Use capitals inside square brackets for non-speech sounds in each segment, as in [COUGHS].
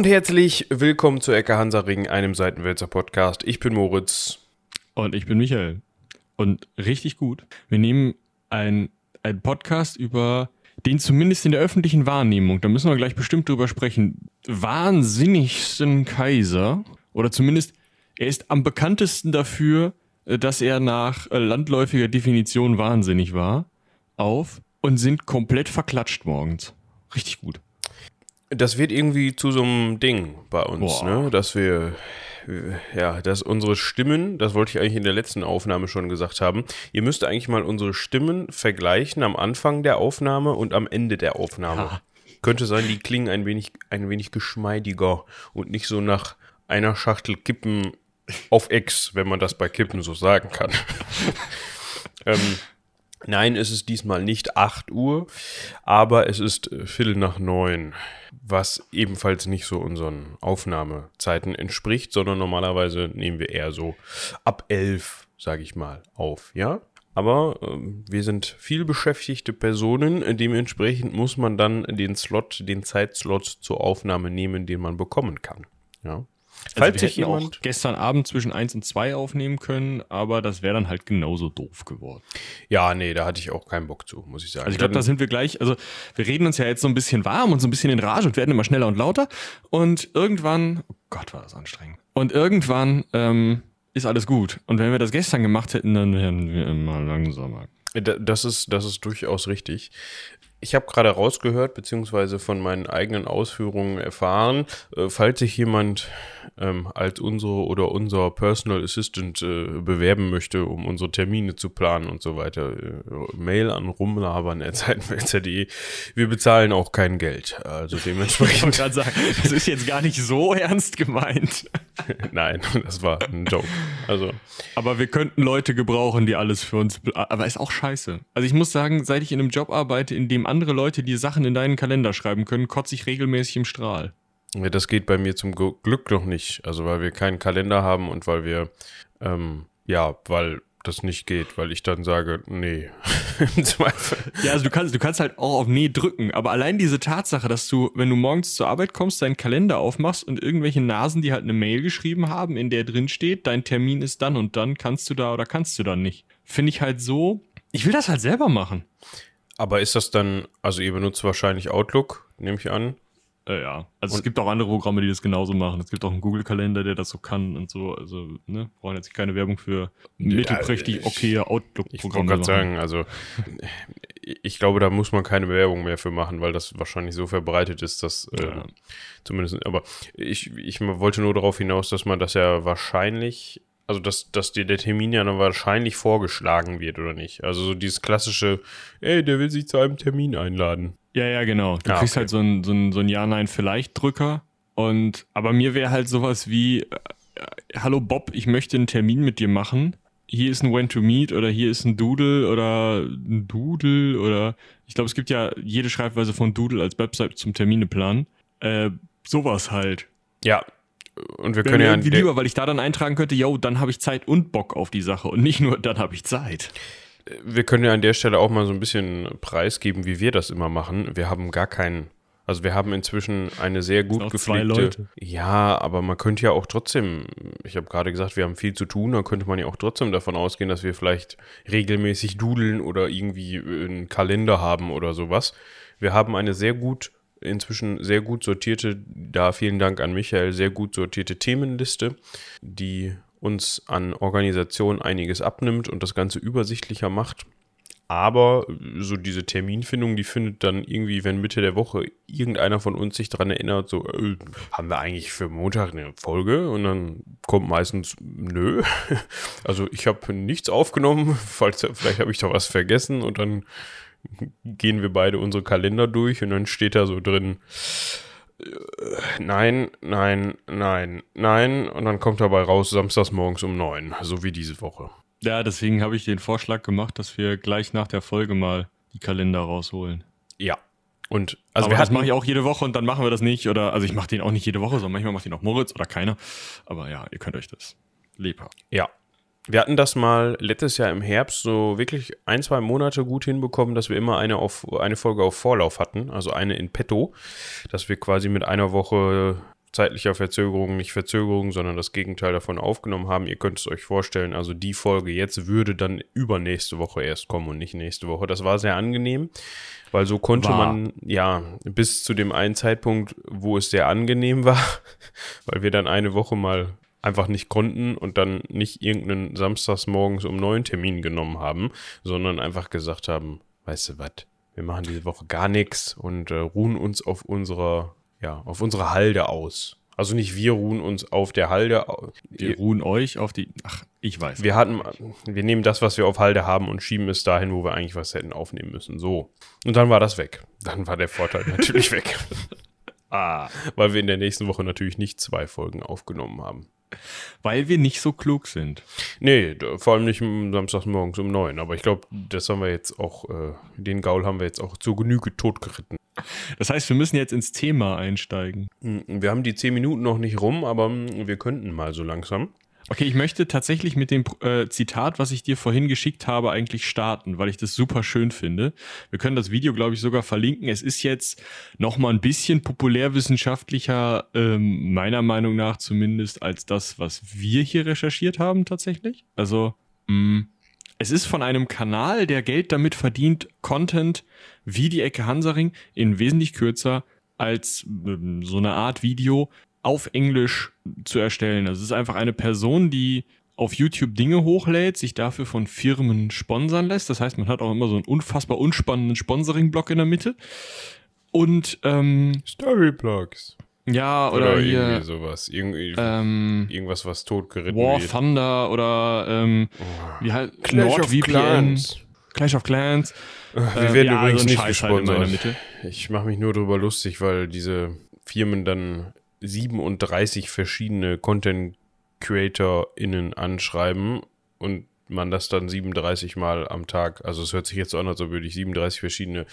und herzlich willkommen zu Ecke Hansaring, einem Seitenwälzer Podcast. Ich bin Moritz. Und ich bin Michael. Und richtig gut. Wir nehmen einen Podcast über den zumindest in der öffentlichen Wahrnehmung, da müssen wir gleich bestimmt drüber sprechen, wahnsinnigsten Kaiser. Oder zumindest, er ist am bekanntesten dafür, äh, dass er nach äh, landläufiger Definition wahnsinnig war, auf und sind komplett verklatscht morgens. Richtig gut. Das wird irgendwie zu so einem Ding bei uns, ne? Dass wir, ja, dass unsere Stimmen, das wollte ich eigentlich in der letzten Aufnahme schon gesagt haben, ihr müsst eigentlich mal unsere Stimmen vergleichen am Anfang der Aufnahme und am Ende der Aufnahme. Ha. Könnte sein, die klingen ein wenig, ein wenig geschmeidiger und nicht so nach einer Schachtel Kippen auf Ex, wenn man das bei Kippen so sagen kann. [LAUGHS] ähm, Nein, es ist diesmal nicht 8 Uhr, aber es ist äh, Viertel nach neun, was ebenfalls nicht so unseren Aufnahmezeiten entspricht, sondern normalerweise nehmen wir eher so ab 11, sage ich mal, auf, ja? Aber ähm, wir sind viel beschäftigte Personen, dementsprechend muss man dann den Slot, den Zeitslot zur Aufnahme nehmen, den man bekommen kann, ja? Falls also sich jemand auch gestern Abend zwischen 1 und 2 aufnehmen können, aber das wäre dann halt genauso doof geworden. Ja, nee, da hatte ich auch keinen Bock zu, muss ich sagen. Also ich glaube, da sind wir gleich, also wir reden uns ja jetzt so ein bisschen warm und so ein bisschen in Rage und werden immer schneller und lauter und irgendwann, oh Gott, war das anstrengend. Und irgendwann ähm, ist alles gut. Und wenn wir das gestern gemacht hätten, dann wären wir immer langsamer. Das ist, das ist durchaus richtig. Ich habe gerade rausgehört, beziehungsweise von meinen eigenen Ausführungen erfahren, äh, falls sich jemand ähm, als unsere oder unser Personal Assistant äh, bewerben möchte, um unsere Termine zu planen und so weiter, äh, Mail an rumlabern.zeitenwälzer.de. Wir bezahlen auch kein Geld. Also dementsprechend. [LAUGHS] Ich wollte sagen, das ist jetzt gar nicht so [LAUGHS] ernst gemeint. [LAUGHS] Nein, das war ein Joke. Also. Aber wir könnten Leute gebrauchen, die alles für uns. Aber ist auch scheiße. Also ich muss sagen, seit ich in einem Job arbeite, in dem andere Leute die Sachen in deinen Kalender schreiben können, kotze ich regelmäßig im Strahl. Ja, das geht bei mir zum Glück noch nicht. Also weil wir keinen Kalender haben und weil wir, ähm, ja, weil das nicht geht, weil ich dann sage, nee, [LAUGHS] im Zweifel. Ja, also du kannst, du kannst halt auch auf Nee drücken, aber allein diese Tatsache, dass du, wenn du morgens zur Arbeit kommst, deinen Kalender aufmachst und irgendwelche Nasen, die halt eine Mail geschrieben haben, in der drin steht, dein Termin ist dann und dann, kannst du da oder kannst du dann nicht. Finde ich halt so, ich will das halt selber machen. Aber ist das dann, also ihr benutzt wahrscheinlich Outlook, nehme ich an. Äh, ja, also und es gibt auch andere Programme, die das genauso machen. Es gibt auch einen Google-Kalender, der das so kann und so. Also, ne, brauchen jetzt keine Werbung für mittelprächtig okay Outlook-Programme. Ich wollte gerade sagen, also [LAUGHS] ich glaube, da muss man keine Werbung mehr für machen, weil das wahrscheinlich so verbreitet ist, dass ja. äh, zumindest, aber ich, ich wollte nur darauf hinaus, dass man das ja wahrscheinlich also dass, dass dir der Termin ja dann wahrscheinlich vorgeschlagen wird, oder nicht? Also so dieses klassische, ey, der will sich zu einem Termin einladen. Ja, ja, genau. Du ah, kriegst okay. halt so ein, so ein, so ein Ja-Nein-Vielleicht-Drücker. Und, aber mir wäre halt sowas wie, äh, hallo Bob, ich möchte einen Termin mit dir machen. Hier ist ein When to Meet oder hier ist ein Doodle oder ein Doodle oder ich glaube, es gibt ja jede Schreibweise von Doodle als Website zum Termineplan. Äh, sowas halt. Ja, und wir können ja irgendwie lieber, weil ich da dann eintragen könnte, yo, dann habe ich Zeit und Bock auf die Sache und nicht nur, dann habe ich Zeit. Wir können ja an der Stelle auch mal so ein bisschen preisgeben, wie wir das immer machen. Wir haben gar keinen, also wir haben inzwischen eine sehr gut gepflegte. Ja, aber man könnte ja auch trotzdem, ich habe gerade gesagt, wir haben viel zu tun, dann könnte man ja auch trotzdem davon ausgehen, dass wir vielleicht regelmäßig dudeln oder irgendwie einen Kalender haben oder sowas. Wir haben eine sehr gut inzwischen sehr gut sortierte, da vielen Dank an Michael, sehr gut sortierte Themenliste, die uns an Organisation einiges abnimmt und das Ganze übersichtlicher macht. Aber so diese Terminfindung, die findet dann irgendwie, wenn Mitte der Woche irgendeiner von uns sich daran erinnert, so, äh, haben wir eigentlich für Montag eine Folge? Und dann kommt meistens, nö. [LAUGHS] Also ich habe nichts aufgenommen, [LAUGHS] falls vielleicht habe ich da was vergessen und dann gehen wir beide unsere Kalender durch und dann steht da so drin, äh, nein, nein, nein, nein. Und dann kommt dabei raus, samstags morgens um neun, so wie diese Woche. Ja, deswegen habe ich den Vorschlag gemacht, dass wir gleich nach der Folge mal die Kalender rausholen. Ja. Und also Aber das mache ich auch jede Woche und dann machen wir das nicht. Oder also ich mache den auch nicht jede Woche, sondern manchmal macht den auch Moritz oder keiner. Aber ja, ihr könnt euch das lebhaft. Ja, wir hatten das mal letztes Jahr im Herbst so wirklich ein, zwei Monate gut hinbekommen, dass wir immer eine, auf, eine Folge auf Vorlauf hatten, also eine in petto, dass wir quasi mit einer Woche zeitlicher Verzögerung, nicht Verzögerung, sondern das Gegenteil davon aufgenommen haben. Ihr könnt es euch vorstellen, also die Folge jetzt würde dann übernächste Woche erst kommen und nicht nächste Woche. Das war sehr angenehm, weil so konnte war. man, ja, bis zu dem einen Zeitpunkt, wo es sehr angenehm war, [LAUGHS] weil wir dann eine Woche mal einfach nicht konnten und dann nicht irgendeinen samstags morgens um neun Termin genommen haben, sondern einfach gesagt haben, weißt du was, wir machen diese Woche gar nichts und äh, ruhen uns auf unserer ja, auf unsere Halde aus. Also nicht wir ruhen uns auf der Halde. Wir ruhen euch auf die. Ach, ich weiß. Wir hatten, wir nehmen das, was wir auf Halde haben und schieben es dahin, wo wir eigentlich was hätten aufnehmen müssen. So. Und dann war das weg. Dann war der Vorteil [LAUGHS] natürlich weg. Ah. [LAUGHS] Weil wir in der nächsten Woche natürlich nicht zwei Folgen aufgenommen haben. Weil wir nicht so klug sind. Nee, vor allem nicht samstags morgens um neun. Aber ich glaube, das haben wir jetzt auch, äh, den Gaul haben wir jetzt auch zur Genüge totgeritten. Das heißt, wir müssen jetzt ins Thema einsteigen. Wir haben die zehn Minuten noch nicht rum, aber wir könnten mal so langsam. Okay, ich möchte tatsächlich mit dem äh, Zitat, was ich dir vorhin geschickt habe, eigentlich starten, weil ich das super schön finde. Wir können das Video, glaube ich, sogar verlinken. Es ist jetzt noch mal ein bisschen populärwissenschaftlicher, ähm, meiner Meinung nach zumindest, als das, was wir hier recherchiert haben tatsächlich. Also, mh, mm, es ist von einem Kanal, der Geld damit verdient, Content wie die Ecke Hansaring in wesentlich kürzer als ähm, so eine Art Video auf Englisch zu erstellen. Also es ist einfach eine Person, die auf YouTube Dinge hochlädt, sich dafür von Firmen sponsern lässt. Das heißt, man hat auch immer so einen unfassbar unspannenden Sponsoring-Block in der Mitte. Und ähm, Storyblogs. Ja, oder, oder hier, irgendwie sowas. Irgendwie, ähm, irgendwas, was totgeritten War wird. Thunder oder ähm, oh. wie halt Clash of Clans. Clash of Clans. Wir äh, werden ja, übrigens so nicht gesponsert. Halt ich mache mich nur darüber lustig, weil diese Firmen dann 37 verschiedene Content CreatorInnen anschreiben und man das dann 37 Mal am Tag, also es hört sich jetzt so an, als würde ich 37 verschiedene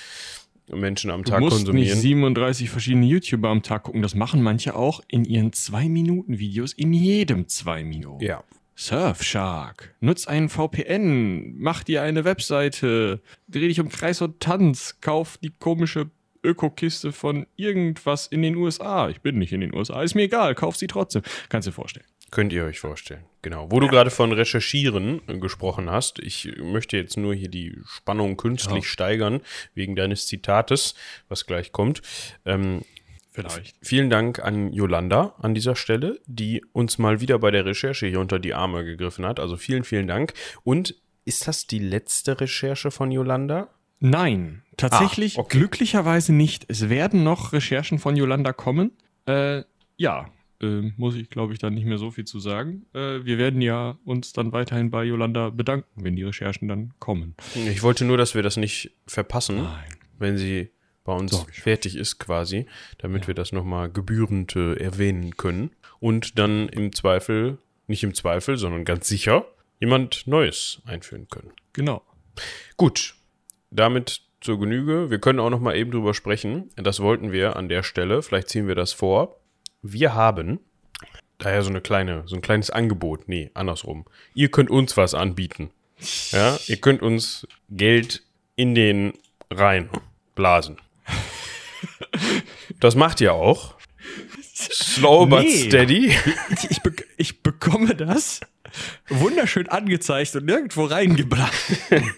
Menschen am Tag du musst konsumieren. nicht 37 verschiedene YouTuber am Tag gucken. Das machen manche auch in ihren 2-Minuten-Videos in jedem 2 Minuten. Ja. Surfshark. Nutz einen VPN. Mach dir eine Webseite. Dreh dich um Kreis und Tanz. Kauf die komische Ökokiste von irgendwas in den USA. Ich bin nicht in den USA, ist mir egal, kauf sie trotzdem. Kannst du dir vorstellen. Könnt ihr euch vorstellen. Genau. Wo du gerade von Recherchieren äh, gesprochen hast, ich möchte jetzt nur hier die Spannung künstlich ja. steigern, wegen deines Zitates, was gleich kommt. Ähm, Vielleicht. Vielen Dank an Yolanda an dieser Stelle, die uns mal wieder bei der Recherche hier unter die Arme gegriffen hat. Also vielen, vielen Dank. Und ist das die letzte Recherche von Yolanda? Nein, tatsächlich ah, okay. glücklicherweise nicht. Es werden noch Recherchen von Yolanda kommen. Äh, ja, äh, muss ich glaube ich dann nicht mehr so viel zu sagen. Äh, wir werden ja uns dann weiterhin bei Yolanda bedanken, wenn die Recherchen dann kommen. Ich wollte nur, dass wir das nicht verpassen, Nein. wenn sie bei uns Doch, fertig ist quasi, damit ja. wir das nochmal gebührend äh, erwähnen können. Und dann im Zweifel, nicht im Zweifel, sondern ganz sicher, jemand Neues einführen können. Genau. Gut, damit zur Genüge. Wir können auch noch mal eben drüber sprechen. Das wollten wir an der Stelle. Vielleicht ziehen wir das vor. Wir haben daher so eine kleine, so ein kleines Angebot. Nee, andersrum. Ihr könnt uns was anbieten. Ja, ihr könnt uns Geld in den Rhein blasen. Das macht ihr auch. Slow nee. but steady. Ich, ich, ich bekomme das wunderschön angezeigt und nirgendwo reingeblasen. [LAUGHS]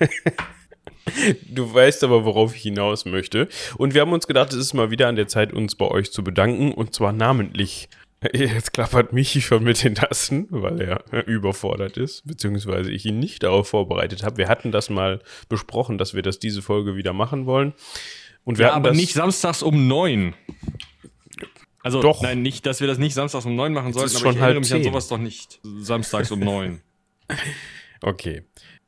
Du weißt aber, worauf ich hinaus möchte. Und wir haben uns gedacht, es ist mal wieder an der Zeit, uns bei euch zu bedanken. Und zwar namentlich. [LAUGHS] Jetzt klappert Michi schon mit den Tasten, weil er [LAUGHS] überfordert ist, beziehungsweise ich ihn nicht darauf vorbereitet habe. Wir hatten das mal besprochen, dass wir das diese Folge wieder machen wollen. Und wir ja, aber nicht samstags um neun. Also, doch. nein, nicht, dass wir das nicht samstags um neun machen sollten, aber ich erinnere mich an sowas doch nicht samstags um neun. [LAUGHS] Okay.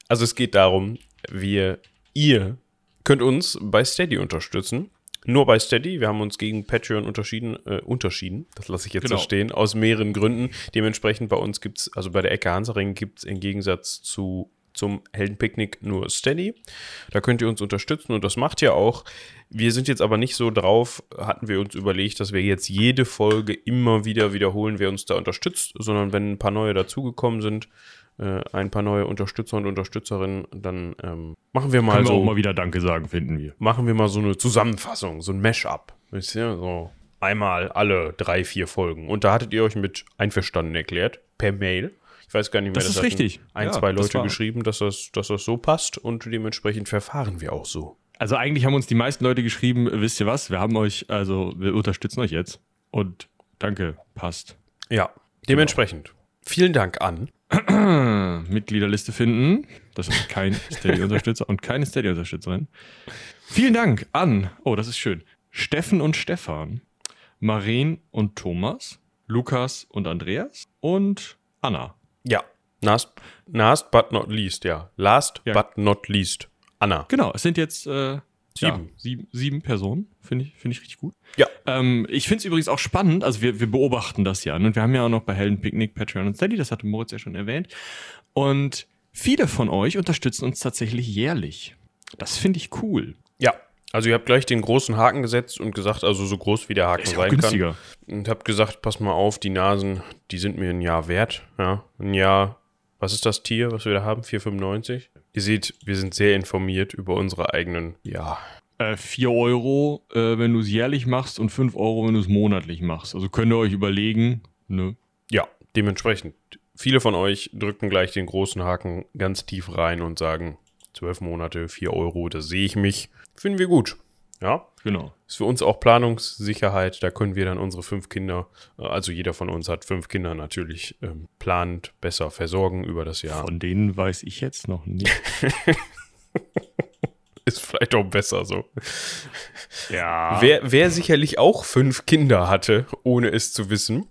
Also es geht darum, wir Ihr könnt uns bei Steady unterstützen. Nur bei Steady. Wir haben uns gegen Patreon unterschieden, äh, unterschieden. Das lasse ich jetzt genau. so stehen, aus mehreren Gründen. Dementsprechend bei uns gibt es, also bei der Ecke Hansaring gibt es im Gegensatz zu zum Heldenpicknick nur Steady. Da könnt ihr uns unterstützen und das macht ihr auch. Wir sind jetzt aber nicht so drauf, hatten wir uns überlegt, dass wir jetzt jede Folge immer wieder wiederholen, wer uns da unterstützt, sondern wenn ein paar neue dazugekommen sind, äh, ein paar neue Unterstützer und Unterstützerinnen, dann ähm, machen wir mal Können so. Wir auch mal wieder Danke sagen, finden wir. Machen wir mal so eine Zusammenfassung, so ein Mash-up. Wisst ihr? So einmal alle drei, vier Folgen. Und da hattet ihr euch mit einverstanden erklärt, per Mail. Ich weiß gar nicht mehr, das, das ist richtig. Ein, ja, zwei Leute geschrieben, dass das, dass das so passt und dementsprechend verfahren wir auch so. Also eigentlich haben uns die meisten Leute geschrieben, wisst ihr was, wir haben euch, also wir unterstützen euch jetzt. Und danke, passt. Ja, dementsprechend. Genau. Vielen Dank an. [CLEARS THROAT] Mitgliederliste finden. Das ist kein [LAUGHS] Steady-Unterstützer und keine Steady-Unterstützerin. Vielen Dank an, oh, das ist schön, Steffen und Stefan, Maren und Thomas, Lukas und Andreas und Anna. Ja, last, last but not least, ja. Last ja. but not least, Anna. Genau, es sind jetzt äh, sieben. Ja, sieben, sieben Personen, finde ich, find ich richtig gut. Ja. Ähm, ich finde es übrigens auch spannend, also wir, wir beobachten das ja. Ne? Und wir haben ja auch noch bei Helden Picknick, Patreon und Steady, das hatte Moritz ja schon erwähnt. Und viele von euch unterstützen uns tatsächlich jährlich. Das finde ich cool. Ja, also ihr habt gleich den großen Haken gesetzt und gesagt, also so groß wie der Haken sein günstiger. kann. Und habt gesagt, pass mal auf, die Nasen, die sind mir ein Jahr wert. Ja, ein Jahr, was ist das Tier, was wir da haben? 4,95? Ihr seht, wir sind sehr informiert über unsere eigenen, ja. Äh, 4 Euro, äh, wenn du es jährlich machst und 5 Euro, wenn du es monatlich machst. Also könnt ihr euch überlegen, ne? Ja, dementsprechend. Viele von euch drücken gleich den großen Haken ganz tief rein und sagen, 12 Monate, 4 Euro, da sehe ich mich. Finden wir gut. Ja, genau. Ist für uns auch Planungssicherheit. Da können wir dann unsere fünf Kinder, äh, also jeder von uns hat fünf Kinder natürlich ähm, planend besser versorgen über das Jahr. Von denen weiß ich jetzt noch nicht. [LAUGHS] [LAUGHS] Ist vielleicht auch besser so. Ja. Wer, wer sicherlich auch fünf Kinder hatte, ohne es zu wissen,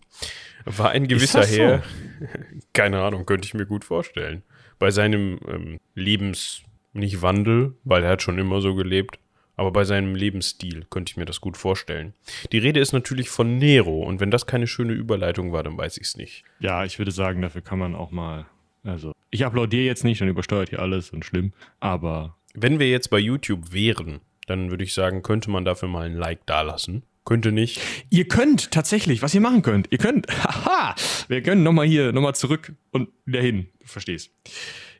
war ein gewisser Herr. So? [LAUGHS] Keine Ahnung, könnte ich mir gut vorstellen. Bei seinem ähm, Lebens, nicht Wandel, weil er hat schon immer so gelebt, aber bei seinem Lebensstil könnte ich mir das gut vorstellen. Die Rede ist natürlich von Nero und wenn das keine schöne Überleitung war, dann weiß ich es nicht. Ja, ich würde sagen, dafür kann man auch mal, also ich applaudiere jetzt nicht, dann übersteuert hier alles und schlimm, aber... Wenn wir jetzt bei YouTube wären, dann würde ich sagen, könnte man dafür mal ein Like dalassen. Könnte nicht. Ihr könnt tatsächlich, was ihr machen könnt, ihr könnt, [LAUGHS] haha, wir können nochmal hier, nochmal zurück und wieder hin, du verstehst.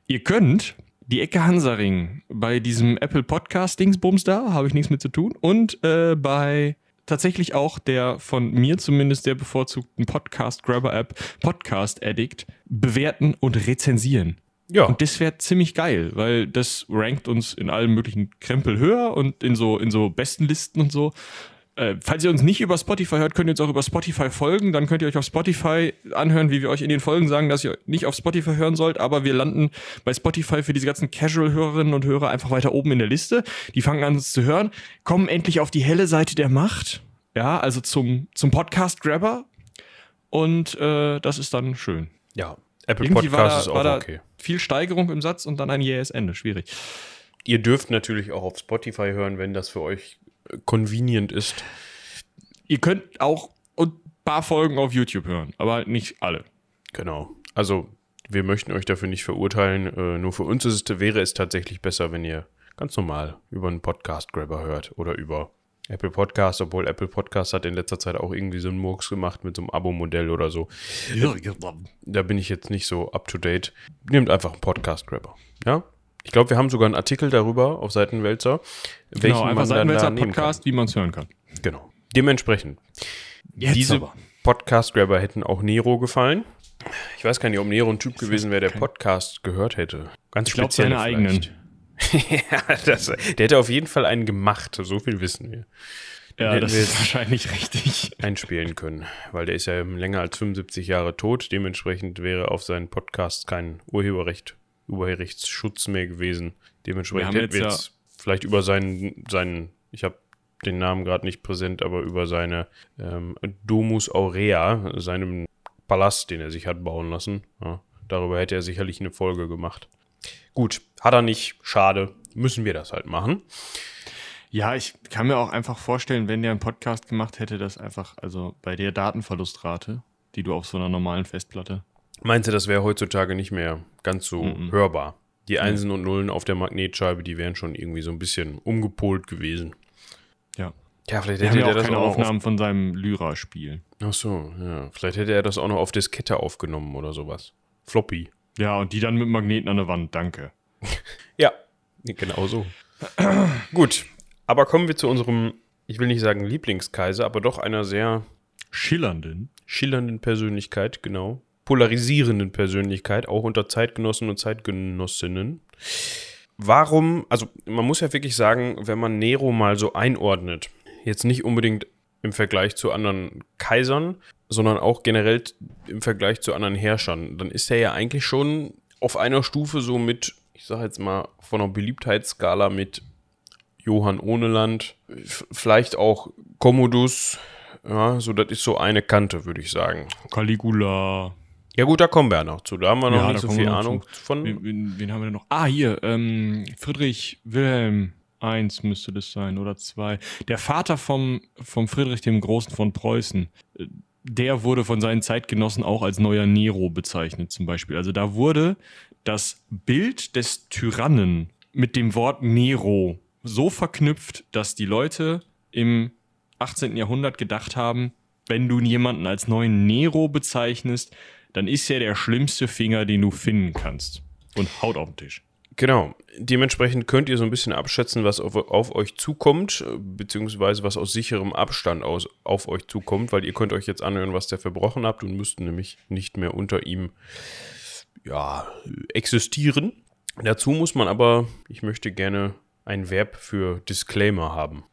Ihr könnt die Ecke Hansaring bei diesem Apple Podcast Dingsbums da, habe ich nichts mit zu tun. Und äh, bei tatsächlich auch der von mir zumindest der bevorzugten Podcast Grabber App Podcast Addict bewerten und rezensieren. Ja. Und das wäre ziemlich geil, weil das rankt uns in allen möglichen Krempel höher und in so, in so besten Listen und so. Äh, falls ihr uns nicht über Spotify hört, könnt ihr uns auch über Spotify folgen. Dann könnt ihr euch auf Spotify anhören, wie wir euch in den Folgen sagen, dass ihr nicht auf Spotify hören sollt. Aber wir landen bei Spotify für diese ganzen Casual-Hörerinnen und Hörer einfach weiter oben in der Liste. Die fangen an, uns zu hören, kommen endlich auf die helle Seite der Macht. Ja, also zum, zum Podcast-Grabber. Und äh, das ist dann schön. Ja, Apple Irgendwie Podcast da, ist auch okay. Viel Steigerung im Satz und dann ein jähes Ende. Schwierig. Ihr dürft natürlich auch auf Spotify hören, wenn das für euch convenient ist. Ihr könnt auch ein paar Folgen auf YouTube hören, aber nicht alle. Genau. Also, wir möchten euch dafür nicht verurteilen. Äh, nur für uns ist es, wäre es tatsächlich besser, wenn ihr ganz normal über einen Podcast-Grabber hört oder über Apple Podcast, obwohl Apple Podcast hat in letzter Zeit auch irgendwie so einen Murks gemacht mit so einem Abo-Modell oder so. Ja, da bin ich jetzt nicht so up to date. Nehmt einfach einen Podcast-Grabber. Ja? Ich glaube, wir haben sogar einen Artikel darüber auf Seitenwälzer. Genau, einfach Seitenwälzer Podcast, wie man es hören kann. Genau. Dementsprechend. Jetzt diese. Podcast-Grabber hätten auch Nero gefallen. Ich weiß gar nicht, ob Nero ein Typ gewesen wäre, der Podcast gehört hätte. Ganz ich speziell. seine eigenen. [LAUGHS] ja, das, der hätte auf jeden Fall einen gemacht, so viel wissen wir. Den ja, das ist [LAUGHS] wahrscheinlich richtig. Einspielen können, weil der ist ja länger als 75 Jahre tot. Dementsprechend wäre auf seinen Podcast kein Urheberrecht Urheberrechtsschutz mehr gewesen. Dementsprechend hätten wir jetzt, ja vielleicht über seinen, seinen ich habe den Namen gerade nicht präsent, aber über seine ähm, Domus Aurea, seinem Palast, den er sich hat bauen lassen. Ja, darüber hätte er sicherlich eine Folge gemacht. Gut, hat er nicht, schade, müssen wir das halt machen. Ja, ich kann mir auch einfach vorstellen, wenn der einen Podcast gemacht hätte, dass einfach, also bei der Datenverlustrate, die du auf so einer normalen Festplatte Meinst du, das wäre heutzutage nicht mehr ganz so mhm. hörbar? Die Einsen und Nullen auf der Magnetscheibe, die wären schon irgendwie so ein bisschen umgepolt gewesen. Ja. Ja, vielleicht hätte er das keine auch Aufnahmen auf... von seinem Lyra-Spiel. Ach so, ja. Vielleicht hätte er das auch noch auf Diskette aufgenommen oder sowas. Floppy. Ja, und die dann mit Magneten an der Wand, danke. [LAUGHS] ja, genau so. [CLEARS THROAT] Gut, aber kommen wir zu unserem ich will nicht sagen Lieblingskaiser, aber doch einer sehr schillernden, schillernden Persönlichkeit, genau. Polarisierenden Persönlichkeit, auch unter Zeitgenossen und Zeitgenossinnen. Warum, also man muss ja wirklich sagen, wenn man Nero mal so einordnet, jetzt nicht unbedingt im Vergleich zu anderen Kaisern, sondern auch generell im Vergleich zu anderen Herrschern, dann ist er ja eigentlich schon auf einer Stufe so mit, ich sage jetzt mal, von einer Beliebtheitsskala mit Johann Ohneland, vielleicht auch Commodus, ja, so das ist so eine Kante, würde ich sagen. Caligula. Ja gut, da kommen wir ja noch zu. Da haben wir noch ja, nicht so viel Ahnung zu. von. Wen, wen, haben wir denn noch? Ah, hier, ähm, Friedrich Wilhelm I müsste das sein oder zwei. Der Vater vom, vom Friedrich dem Großen von Preußen, der wurde von seinen Zeitgenossen auch als neuer Nero bezeichnet zum Beispiel. Also da wurde das Bild des Tyrannen mit dem Wort Nero so verknüpft, dass die Leute im 18. Jahrhundert gedacht haben, wenn du jemanden als neuen Nero bezeichnest, dann ist er der schlimmste Finger, den du finden kannst. Und haut auf den Tisch. Genau. Dementsprechend könnt ihr so ein bisschen abschätzen, was auf, auf, euch zukommt, beziehungsweise was aus sicherem Abstand aus, auf euch zukommt, weil ihr könnt euch jetzt anhören, was der verbrochen habt und müsst nämlich nicht mehr unter ihm ja, existieren. Dazu muss man aber, ich möchte gerne ein Verb für Disclaimer haben.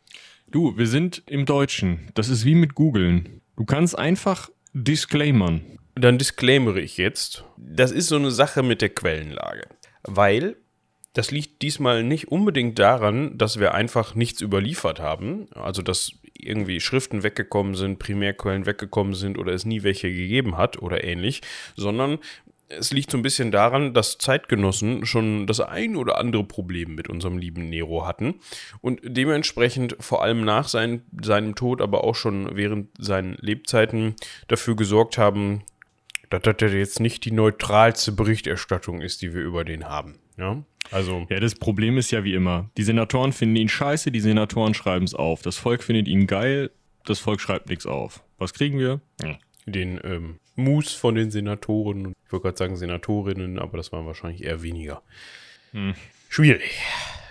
Du, wir sind im Deutschen. Das ist wie mit googeln. Du kannst einfach disclaimern. Dann disclaimere ich jetzt. Das ist so eine Sache mit der Quellenlage. Weil das liegt diesmal nicht unbedingt daran, dass wir einfach nichts überliefert haben, also dass irgendwie Schriften weggekommen sind, Primärquellen weggekommen sind oder es nie welche gegeben hat oder ähnlich, sondern es liegt so ein bisschen daran, dass Zeitgenossen schon das ein oder andere Problem mit unserem lieben Nero hatten und dementsprechend vor allem nach sein, seinem Tod, aber auch schon während seinen Lebzeiten dafür gesorgt haben, dass das jetzt nicht die neutralste Berichterstattung ist, die wir über den haben. Ja, also. Ja, das Problem ist ja wie immer: Die Senatoren finden ihn scheiße, die Senatoren schreiben es auf. Das Volk findet ihn geil, das Volk schreibt nichts auf. Was kriegen wir? Hm. Den ähm, Mus von den Senatoren. Ich wollte gerade sagen Senatorinnen, aber das waren wahrscheinlich eher weniger. Hm. Schwierig.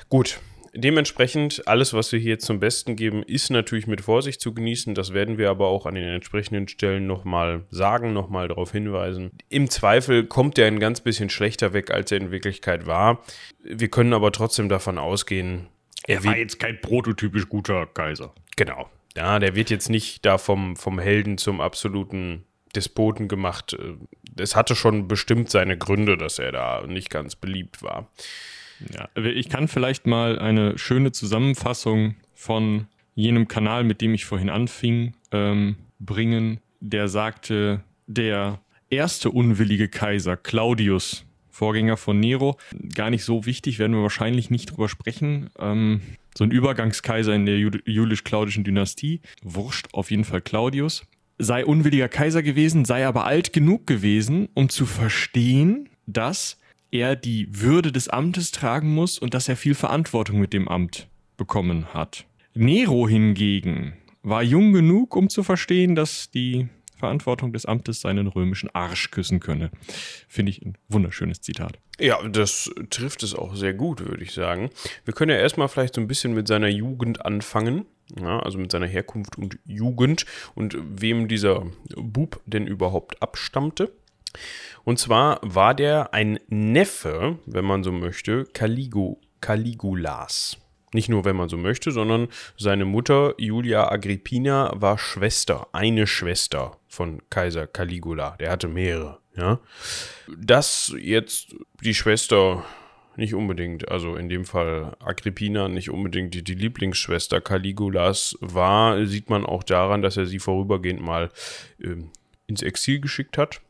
Gut, Dementsprechend, alles, was wir hier zum Besten geben, ist natürlich mit Vorsicht zu genießen. Das werden wir aber auch an den entsprechenden Stellen nochmal sagen, nochmal darauf hinweisen. Im Zweifel kommt er ein ganz bisschen schlechter weg, als er in Wirklichkeit war. Wir können aber trotzdem davon ausgehen, er, er war jetzt kein prototypisch guter Kaiser. Genau. Ja, der wird jetzt nicht da vom, vom Helden zum absoluten Despoten gemacht. Es hatte schon bestimmt seine Gründe, dass er da nicht ganz beliebt war. Ja, ich kann vielleicht mal eine schöne Zusammenfassung von jenem Kanal, mit dem ich vorhin anfing, ähm, bringen. Der sagte, der erste unwillige Kaiser, Claudius, Vorgänger von Nero, gar nicht so wichtig, werden wir wahrscheinlich nicht drüber sprechen. Ähm, so ein Übergangskaiser in der julisch-claudischen Dynastie, wurscht auf jeden Fall Claudius, sei unwilliger Kaiser gewesen, sei aber alt genug gewesen, um zu verstehen, dass er die Würde des Amtes tragen muss und dass er viel Verantwortung mit dem Amt bekommen hat. Nero hingegen war jung genug, um zu verstehen, dass die Verantwortung des Amtes seinen römischen Arsch küssen könne. Finde ich ein wunderschönes Zitat. Ja, das trifft es auch sehr gut, würde ich sagen. Wir können ja erstmal vielleicht so ein bisschen mit seiner Jugend anfangen. Ja, also mit seiner Herkunft und Jugend und wem dieser Bub denn überhaupt abstammte. Und zwar war der ein Neffe, wenn man so möchte, Caligo, Caligulas. Nicht nur, wenn man so möchte, sondern seine Mutter Julia Agrippina war Schwester, eine Schwester von Kaiser Caligula. Der hatte mehrere, ja. Dass jetzt die Schwester nicht unbedingt, also in dem Fall Agrippina nicht unbedingt die, die, Lieblingsschwester Caligulas war, sieht man auch daran, dass er sie vorübergehend mal äh, ins Exil geschickt hat.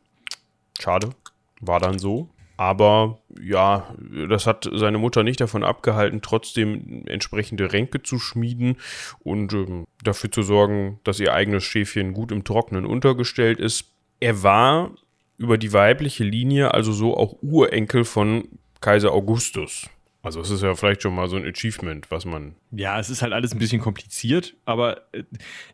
Schade, war dann so. Aber ja, das hat seine Mutter nicht davon abgehalten, trotzdem entsprechende Ränke zu schmieden und ähm, dafür zu sorgen, dass ihr eigenes Schäfchen gut im Trockenen untergestellt ist. Er war über die weibliche Linie also so auch Urenkel von Kaiser Augustus. Also es ist ja vielleicht schon mal so ein Achievement, was man. Ja, es ist halt alles ein bisschen kompliziert, aber äh,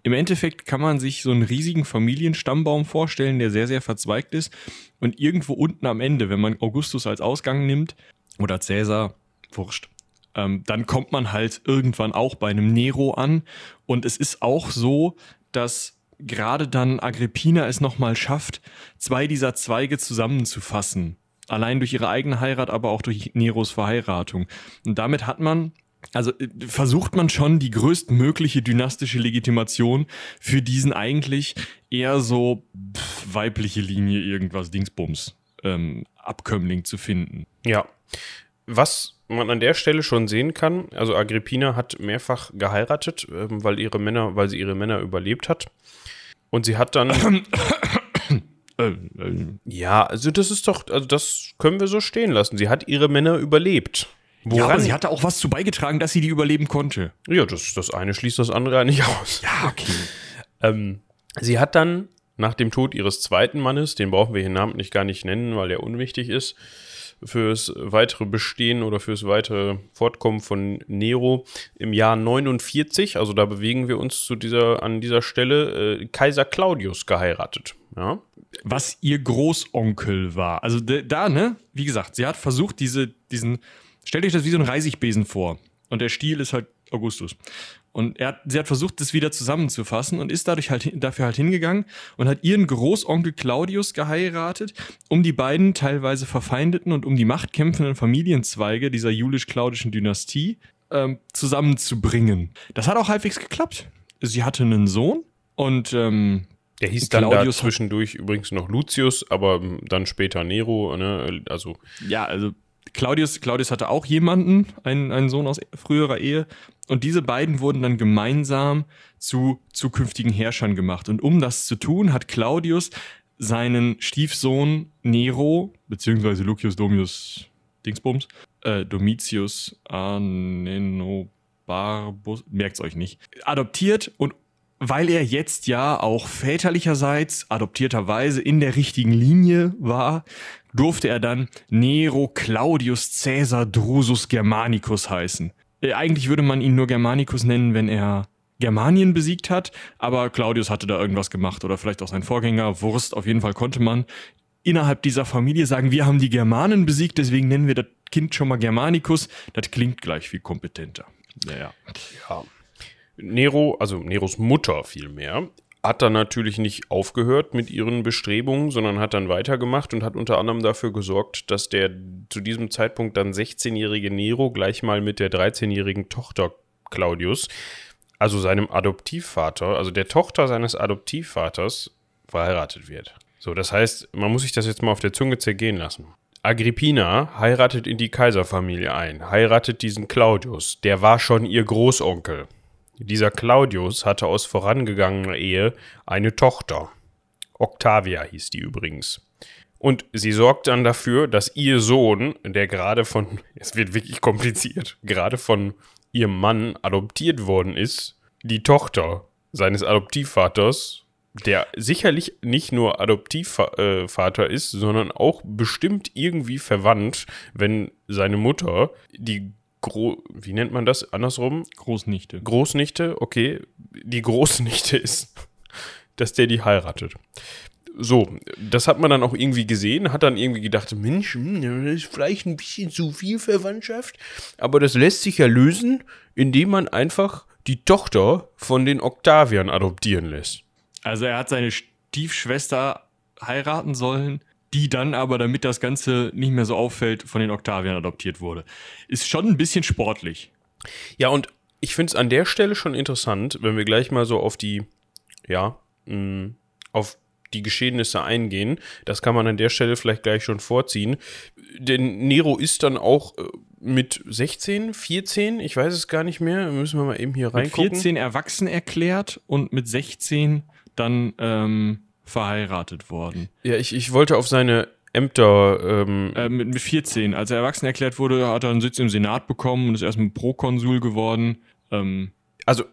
im Endeffekt kann man sich so einen riesigen Familienstammbaum vorstellen, der sehr, sehr verzweigt ist. Und irgendwo unten am Ende, wenn man Augustus als Ausgang nimmt oder Cäsar, wurscht, Ähm, dann kommt man halt irgendwann auch bei einem Nero an. Und es ist auch so, dass gerade dann Agrippina es nochmal schafft, zwei dieser Zweige zusammenzufassen. Allein durch ihre eigene Heirat, aber auch durch Neros Verheiratung. Und damit hat man also äh, versucht man schon die größtmögliche dynastische Legitimation für diesen eigentlich eher so pff, weibliche Linie irgendwas Dingsbums ähm, Abkömmling zu finden. Ja. Was man an der Stelle schon sehen kann, also Agrippina hat mehrfach geheiratet, ähm, weil ihre Männer, weil sie ihre Männer überlebt hat. Und sie hat dann. [COUGHS] Äh, äh. ja, also das ist doch, also das können wir so stehen lassen. Sie hat ihre Männer überlebt. Woran? Ja, aber sie hatte auch was zu beigetragen, dass sie die überleben konnte. Ja, das, das eine schließt das andere nicht aus. Ja, okay. [LAUGHS] ähm, sie hat dann nach dem Tod ihres zweiten Mannes, den brauchen wir hier namentlich gar nicht nennen, weil er unwichtig ist, fürs weitere Bestehen oder fürs weitere Fortkommen von Nero im Jahr 49, also da bewegen wir uns zu dieser, an dieser Stelle, äh, Kaiser Claudius geheiratet. Ja. Was ihr Großonkel war. Also da, ne, wie gesagt, sie hat versucht, diese, diesen, stellt euch das wie so ein Reisigbesen vor. Und der Stiel ist halt Augustus. Und er hat, sie hat versucht, das wieder zusammenzufassen und ist dadurch halt, dafür halt hingegangen und hat ihren Großonkel Claudius geheiratet, um die beiden teilweise verfeindeten und um die machtkämpfenden Familienzweige dieser julisch-claudischen Dynastie ähm, zusammenzubringen. Das hat auch halbwegs geklappt. Sie hatte einen Sohn und ähm, der hieß dann Claudius da zwischendurch übrigens noch Lucius, aber dann später Nero, ne? Also ja, also Claudius, Claudius hatte auch jemanden, einen, einen Sohn aus früherer Ehe. Und diese beiden wurden dann gemeinsam zu zukünftigen Herrschern gemacht. Und um das zu tun, hat Claudius seinen Stiefsohn Nero, beziehungsweise Lucius Domius Dingsbums, äh, Domitius Anenobarbus, merkt's euch nicht, adoptiert und weil er jetzt ja auch väterlicherseits, adoptierterweise in der richtigen Linie war, durfte er dann Nero Claudius Caesar Drusus Germanicus heißen. Äh, eigentlich würde man ihn nur Germanicus nennen, wenn er Germanien besiegt hat, aber Claudius hatte da irgendwas gemacht oder vielleicht auch sein Vorgänger. Wurst, auf jeden Fall konnte man innerhalb dieser Familie sagen, wir haben die Germanen besiegt, deswegen nennen wir das Kind schon mal Germanicus. Das klingt gleich viel kompetenter. Naja. Ja. Nero, also Neros Mutter vielmehr, hat dann natürlich nicht aufgehört mit ihren Bestrebungen, sondern hat dann weitergemacht und hat unter anderem dafür gesorgt, dass der zu diesem Zeitpunkt dann 16-jährige Nero gleich mal mit der 13-jährigen Tochter Claudius, also seinem Adoptivvater, also der Tochter seines Adoptivvaters, verheiratet wird. So, das heißt, man muss sich das jetzt mal auf der Zunge zergehen lassen. Agrippina heiratet in die Kaiserfamilie ein, heiratet diesen Claudius, der war schon ihr Großonkel. Dieser Claudius hatte aus vorangegangener Ehe eine Tochter. Octavia hieß die übrigens. Und sie sorgt dann dafür, dass ihr Sohn, der gerade von, [LAUGHS] es wird wirklich kompliziert, gerade von ihrem Mann adoptiert worden ist, die Tochter seines Adoptivvaters, der sicherlich nicht nur Adoptivvater ist, sondern auch bestimmt irgendwie verwandt, wenn seine Mutter die Gro wie nennt man das andersrum? Großnichte. Großnichte, okay. Die Großnichte ist, dass der die heiratet. So, das hat man dann auch irgendwie gesehen, hat dann irgendwie gedacht, Mensch, hm, das ist vielleicht ein bisschen zu viel Verwandtschaft, aber das lässt sich ja lösen, indem man einfach die Tochter von den Octavian adoptieren lässt. Also er hat seine Stiefschwester heiraten sollen, die dann aber, damit das Ganze nicht mehr so auffällt, von den Octavian adoptiert wurde. Ist schon ein bisschen sportlich. Ja, und ich finde es an der Stelle schon interessant, wenn wir gleich mal so auf die, ja, mh, mm, auf die Geschehnisse eingehen. Das kann man an der Stelle vielleicht gleich schon vorziehen. Denn Nero ist dann auch äh, mit 16, 14, ich weiß es gar nicht mehr, müssen wir mal eben hier reingucken. Mit 14 erwachsen erklärt und mit 16 dann ähm, verheiratet worden. Ja, ich, ich wollte auf seine Ämter. Ähm äh, mit, mit 14. Als er erwachsen erklärt wurde, hat er einen Sitz im Senat bekommen und ist erstmal Prokonsul geworden. Ähm also,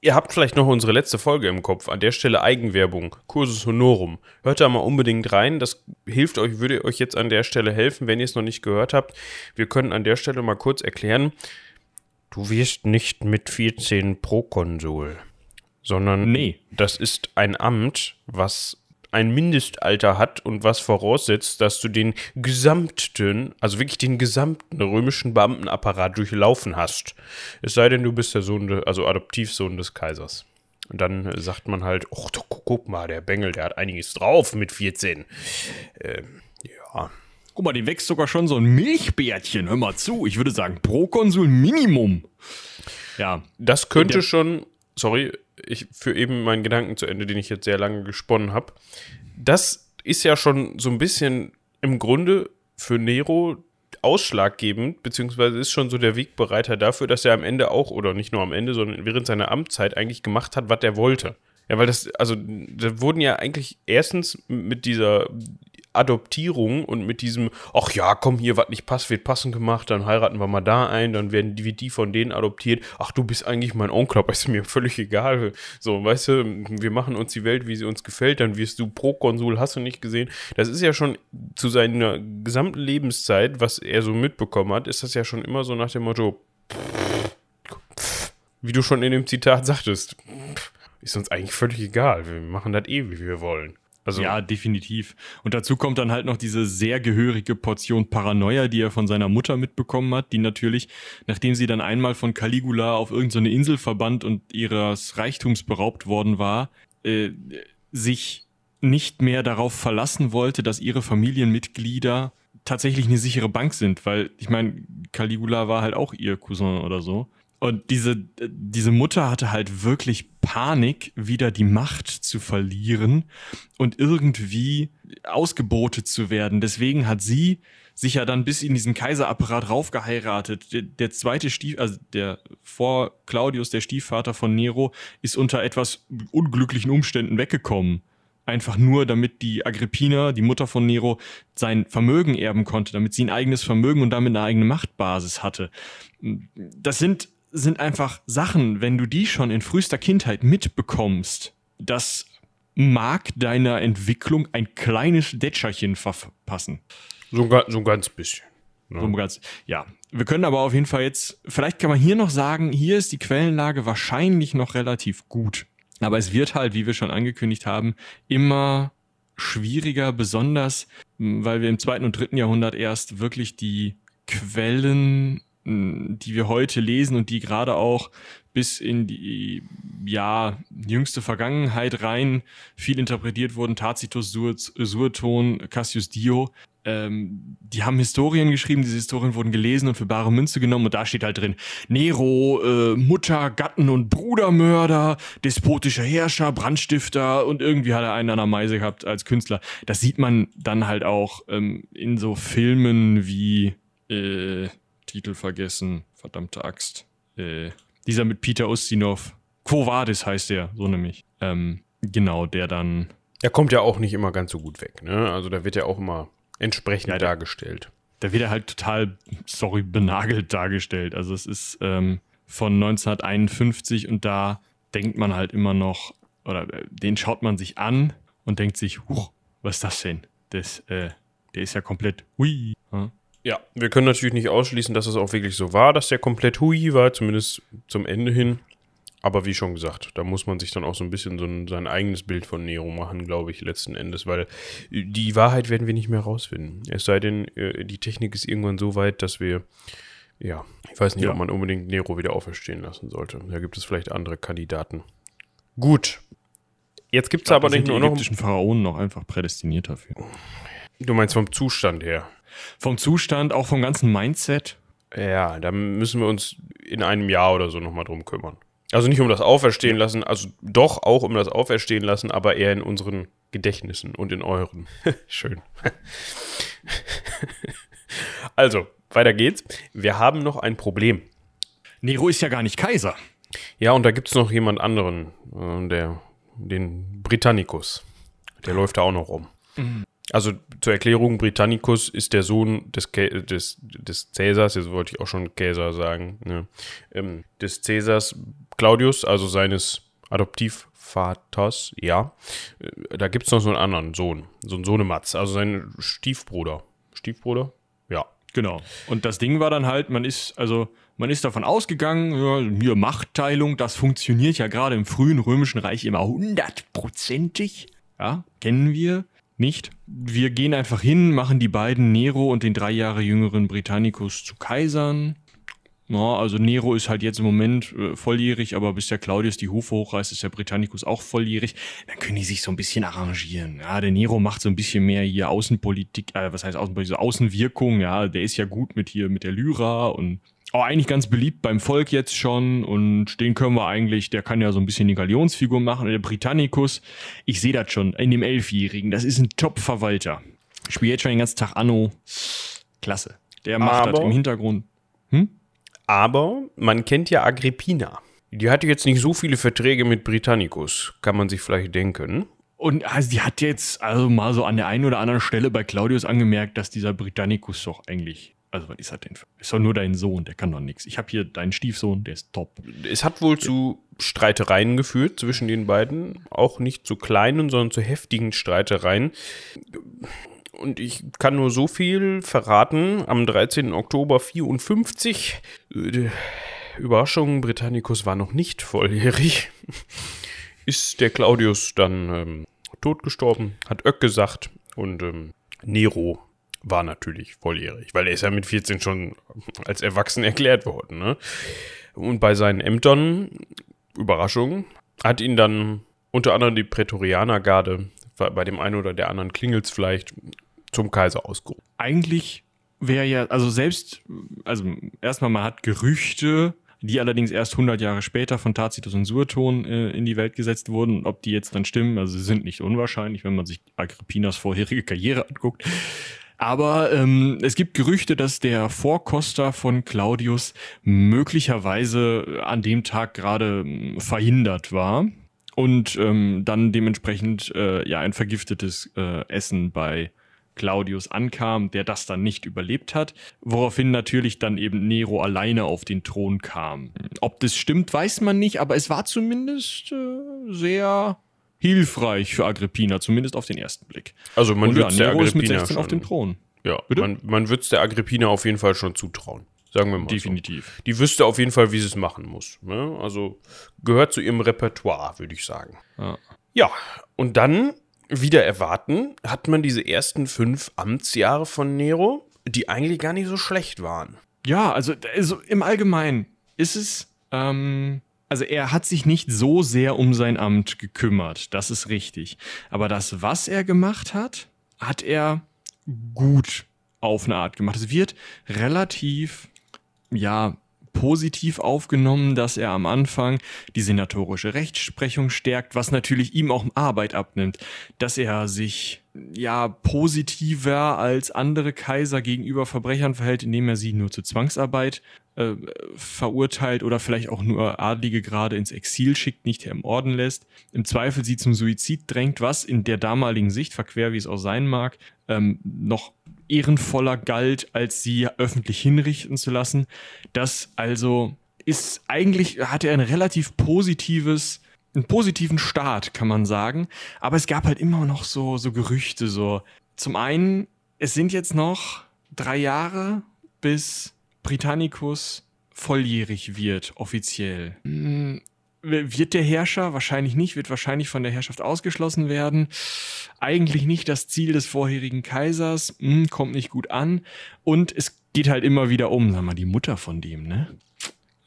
ihr habt vielleicht noch unsere letzte Folge im Kopf. An der Stelle Eigenwerbung, Cursus Honorum. Hört da mal unbedingt rein. Das hilft euch, würde euch jetzt an der Stelle helfen, wenn ihr es noch nicht gehört habt. Wir können an der Stelle mal kurz erklären. Du wirst nicht mit 14 Prokonsul sondern nee. das ist ein Amt, was ein Mindestalter hat und was voraussetzt, dass du den gesamten, also wirklich den gesamten römischen Beamtenapparat durchlaufen hast. Es sei denn, du bist der Sohn, also Adoptivsohn des Kaisers. Und dann sagt man halt, ach, guck mal, der Bengel, der hat einiges drauf mit 14. Ähm, ja. Guck mal, dem wächst sogar schon so ein Milchbärtchen. Hör mal zu. Ich würde sagen, pro Konsul Minimum. Ja. Das könnte schon, sorry, ich führe eben meinen Gedanken zu Ende, den ich jetzt sehr lange gesponnen habe. Das ist ja schon so ein bisschen im Grunde für Nero ausschlaggebend, beziehungsweise ist schon so der Wegbereiter dafür, dass er am Ende auch, oder nicht nur am Ende, sondern während seiner Amtszeit eigentlich gemacht hat, was er wollte. Ja, weil das, also, da wurden ja eigentlich erstens mit dieser Adoptierung und mit diesem, ach ja, komm hier, was nicht passt, wird passend gemacht, dann heiraten wir mal da ein, dann werden die, die von denen adoptiert. Ach, du bist eigentlich mein Onkel, aber ist mir völlig egal. So, weißt du, wir machen uns die Welt, wie sie uns gefällt, dann wirst du Pro-Konsul, hast du nicht gesehen. Das ist ja schon zu seiner gesamten Lebenszeit, was er so mitbekommen hat, ist das ja schon immer so nach dem Motto, wie du schon in dem Zitat sagtest, ist uns eigentlich völlig egal. Wir machen das eh, wie wir wollen. Also, ja, definitiv. Und dazu kommt dann halt noch diese sehr gehörige Portion Paranoia, die er von seiner Mutter mitbekommen hat, die natürlich, nachdem sie dann einmal von Caligula auf irgendeine so Insel verbannt und ihres Reichtums beraubt worden war, äh, sich nicht mehr darauf verlassen wollte, dass ihre Familienmitglieder tatsächlich eine sichere Bank sind, weil ich meine, Caligula war halt auch ihr Cousin oder so. Und diese, diese Mutter hatte halt wirklich Panik, wieder die Macht zu verlieren und irgendwie ausgebotet zu werden. Deswegen hat sie sich ja dann bis in diesen Kaiserapparat raufgeheiratet. Der, der zweite Stief, also der vor Claudius, der Stiefvater von Nero, ist unter etwas unglücklichen Umständen weggekommen. Einfach nur, damit die Agrippina, die Mutter von Nero, sein Vermögen erben konnte, damit sie ein eigenes Vermögen und damit eine eigene Machtbasis hatte. Das sind sind einfach Sachen, wenn du die schon in frühester Kindheit mitbekommst, das mag deiner Entwicklung ein kleines Dätscherchen verpassen. So, so ein ganz bisschen. Ne? So ganz, ja. Wir können aber auf jeden Fall jetzt, vielleicht kann man hier noch sagen, hier ist die Quellenlage wahrscheinlich noch relativ gut. Aber es wird halt, wie wir schon angekündigt haben, immer schwieriger, besonders weil wir im zweiten und dritten Jahrhundert erst wirklich die Quellen die wir heute lesen und die gerade auch bis in die ja jüngste Vergangenheit rein viel interpretiert wurden. Tacitus, Sueton, Cassius Dio. Ähm, die haben Historien geschrieben, diese Historien wurden gelesen und für bare Münze genommen und da steht halt drin, Nero, äh, Mutter, Gatten und Brudermörder, despotischer Herrscher, Brandstifter und irgendwie hat er einen an der Meise gehabt als Künstler. Das sieht man dann halt auch ähm, in so Filmen wie äh, Titel vergessen. Verdammte Axt. Äh, dieser mit Peter Ustinov. Quo Vadis heißt der, so nämlich. Ähm, genau, der dann. Er kommt ja auch nicht immer ganz so gut weg, ne? Also da wird ja auch immer entsprechend ja, dargestellt. Da wird er halt total, sorry, benagelt dargestellt. Also es ist ähm, von 1951 und da denkt man halt immer noch, oder äh, den schaut man sich an und denkt sich, huch, was ist das denn? Das, äh, der ist ja komplett, hui. Hm? Ja, wir können natürlich nicht ausschließen, dass es auch wirklich so war, dass der komplett hui war, zumindest zum Ende hin. Aber wie schon gesagt, da muss man sich dann auch so ein bisschen so ein, sein eigenes Bild von Nero machen, glaube ich, letzten Endes, weil die Wahrheit werden wir nicht mehr rausfinden. Es sei denn, äh, die Technik ist irgendwann so weit, dass wir, ja, ich weiß nicht, ja. ob man unbedingt Nero wieder auferstehen lassen sollte. Da gibt es vielleicht andere Kandidaten. Gut. Jetzt gibt es aber nicht nur noch. Die ägyptischen Pharaonen noch einfach prädestiniert dafür. Du meinst vom Zustand her? Vom Zustand, auch vom ganzen Mindset. Ja, da müssen wir uns in einem Jahr oder so nochmal drum kümmern. Also nicht um das Auferstehen lassen, also doch auch um das Auferstehen lassen, aber eher in unseren Gedächtnissen und in euren. [LAUGHS] Schön. [LAUGHS] also, weiter geht's. Wir haben noch ein Problem. Nero ist ja gar nicht Kaiser. Ja, und da gibt es noch jemand anderen, äh, der, den Britannicus. Der läuft da auch noch rum. Mhm. Also zur Erklärung, Britannicus ist der Sohn des, des, des Cäsars, jetzt wollte ich auch schon Cäsar sagen, ne? ähm, des Cäsars Claudius, also seines Adoptivvaters, ja. Äh, da gibt es noch so einen anderen Sohn, so einen Sohnematz, also sein Stiefbruder. Stiefbruder? Ja. Genau. Und das Ding war dann halt, man ist, also man ist davon ausgegangen, hier Machtteilung, das funktioniert ja gerade im frühen römischen Reich immer hundertprozentig. Ja, kennen wir nicht. Wir gehen einfach hin, machen die beiden Nero und den drei Jahre jüngeren Britannicus zu Kaisern. Ja, also Nero ist halt jetzt im Moment äh, volljährig, aber bis der Claudius die Hufe hochreißt, ist der Britannicus auch volljährig. Dann können die sich so ein bisschen arrangieren. Ja, der Nero macht so ein bisschen mehr hier Außenpolitik, äh, was heißt Außenpolitik, so Außenwirkung. Ja, der ist ja gut mit hier mit der Lyra und auch eigentlich ganz beliebt beim Volk jetzt schon und den können wir eigentlich, der kann ja so ein bisschen die Galionsfigur machen. Der Britannicus, ich sehe das schon, in dem Elfjährigen, das ist ein Top-Verwalter. Spielt jetzt schon den ganzen Tag Anno. Klasse. Der macht das im Hintergrund. Hm? Aber man kennt ja Agrippina. Die hatte jetzt nicht so viele Verträge mit Britannicus, kann man sich vielleicht denken. Und also die hat jetzt also mal so an der einen oder anderen Stelle bei Claudius angemerkt, dass dieser Britannicus doch eigentlich also, was ist das denn? Ist doch nur dein Sohn, der kann doch nichts. Ich habe hier deinen Stiefsohn, der ist top. Es hat wohl zu Streitereien geführt zwischen den beiden. Auch nicht zu kleinen, sondern zu heftigen Streitereien. Und ich kann nur so viel verraten. Am 13. Oktober 54, äh, Überraschung, Britannicus war noch nicht volljährig, [LAUGHS] ist der Claudius dann ähm, totgestorben, hat Öck gesagt und ähm, Nero war natürlich volljährig, weil er ist ja mit 14 schon als erwachsen erklärt worden. Ne? Und bei seinen Ämtern, Überraschung, hat ihn dann unter anderem die Prätorianergarde, bei dem einen oder der anderen klingelt vielleicht, zum Kaiser ausgerufen. Eigentlich wäre ja, also selbst, also erstmal, man hat Gerüchte, die allerdings erst 100 Jahre später von Tacitus und Sueton äh, in die Welt gesetzt wurden. Ob die jetzt dann stimmen, also sie sind nicht unwahrscheinlich, wenn man sich Agrippinas vorherige Karriere anguckt. Aber ähm, es gibt Gerüchte, dass der Vorkoster von Claudius möglicherweise an dem Tag gerade ähm, verhindert war und ähm, dann dementsprechend äh, ja ein vergiftetes äh, Essen bei Claudius ankam, der das dann nicht überlebt hat, woraufhin natürlich dann eben Nero alleine auf den Thron kam. Ob das stimmt, weiß man nicht, aber es war zumindest äh, sehr hilfreich für Agrippina, zumindest auf den ersten Blick. Also man wird ja, der Agrippina mit 16 schon, auf dem Thron. Ja, Bitte? man, man wird es der Agrippina auf jeden Fall schon zutrauen. Sagen wir mal. Definitiv. So. Die wüsste auf jeden Fall, wie sie es machen muss. Ne? Also gehört zu ihrem Repertoire, würde ich sagen. Ja. ja, und dann, wieder erwarten, hat man diese ersten fünf Amtsjahre von Nero, die eigentlich gar nicht so schlecht waren. Ja, also, also im Allgemeinen ist es ähm, also er hat sich nicht so sehr um sein Amt gekümmert, das ist richtig. Aber das, was er gemacht hat, hat er gut auf eine Art gemacht. Es wird relativ, ja, positiv aufgenommen, dass er am Anfang die senatorische Rechtsprechung stärkt, was natürlich ihm auch Arbeit abnimmt, dass er sich ja positiver als andere Kaiser gegenüber Verbrechern verhält, indem er sie nur zur Zwangsarbeit äh, verurteilt oder vielleicht auch nur Adlige gerade ins Exil schickt, nicht ermorden lässt, im Zweifel sie zum Suizid drängt, was in der damaligen Sicht, verquer wie es auch sein mag, ähm, noch ehrenvoller galt, als sie öffentlich hinrichten zu lassen. Das also ist eigentlich, hatte er ein relativ positives, einen positiven Start, kann man sagen. Aber es gab halt immer noch so, so Gerüchte, so. Zum einen, es sind jetzt noch drei Jahre bis Britannicus volljährig wird, offiziell. Wird der Herrscher? Wahrscheinlich nicht, wird wahrscheinlich von der Herrschaft ausgeschlossen werden. Eigentlich nicht das Ziel des vorherigen Kaisers, hm, kommt nicht gut an. Und es geht halt immer wieder um, sag mal, die Mutter von dem, ne?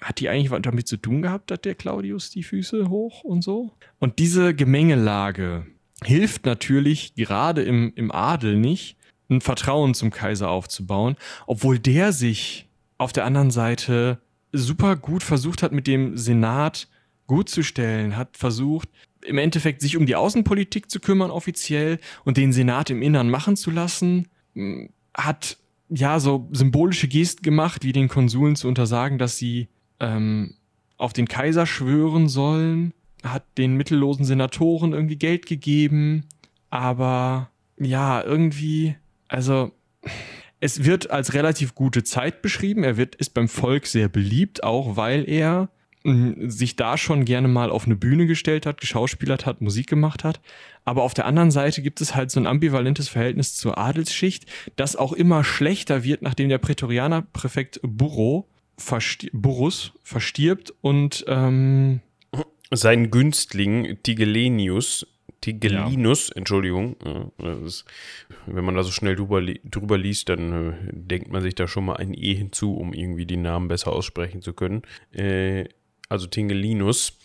Hat die eigentlich was damit zu tun gehabt, dass der Claudius die Füße hoch und so? Und diese Gemengelage hilft natürlich gerade im, im Adel nicht, ein Vertrauen zum Kaiser aufzubauen, obwohl der sich auf der anderen Seite super gut versucht hat, mit dem Senat gut zu stellen, hat versucht, im Endeffekt sich um die Außenpolitik zu kümmern offiziell und den Senat im Innern machen zu lassen, hm, hat ja so symbolische Gesten gemacht, wie den Konsuln zu untersagen, dass sie ähm, auf den Kaiser schwören sollen, hat den mittellosen Senatoren irgendwie Geld gegeben, aber ja, irgendwie, also es wird als relativ gute Zeit beschrieben. Er wird, ist beim Volk sehr beliebt, auch weil er sich da schon gerne mal auf eine Bühne gestellt hat, geschauspielert hat, Musik gemacht hat. Aber auf der anderen Seite gibt es halt so ein ambivalentes Verhältnis zur Adelsschicht, das auch immer schlechter wird, nachdem der Prätorianerpräfekt Burro versti Burrus verstirbt und ähm, sein Günstling Tigelenius Tigellinus, ja. Entschuldigung. Ist, wenn man da so schnell drüber, drüber liest, dann äh, denkt man sich da schon mal ein E hinzu, um irgendwie die Namen besser aussprechen zu können. Äh, also Tingelinus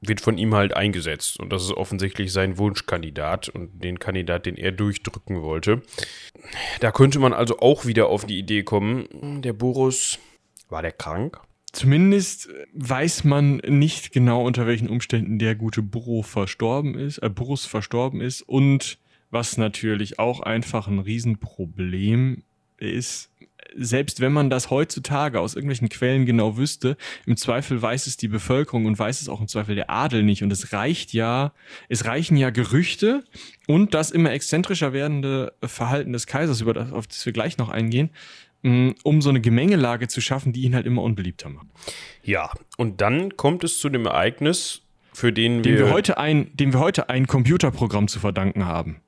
wird von ihm halt eingesetzt und das ist offensichtlich sein Wunschkandidat und den Kandidat, den er durchdrücken wollte. Da könnte man also auch wieder auf die Idee kommen, der Boris, war der krank? Zumindest weiß man nicht genau, unter welchen Umständen der gute Burro verstorben ist, äh, Boris verstorben ist und was natürlich auch einfach ein Riesenproblem ist, selbst wenn man das heutzutage aus irgendwelchen Quellen genau wüsste, im Zweifel weiß es die Bevölkerung und weiß es auch im Zweifel der Adel nicht. Und es reicht ja, es reichen ja Gerüchte und das immer exzentrischer werdende Verhalten des Kaisers, über das, auf das wir gleich noch eingehen, mm, um so eine Gemengelage zu schaffen, die ihn halt immer unbeliebter macht. Ja, und dann kommt es zu dem Ereignis, für den wir, dem wir heute ein, dem wir heute ein Computerprogramm zu verdanken haben.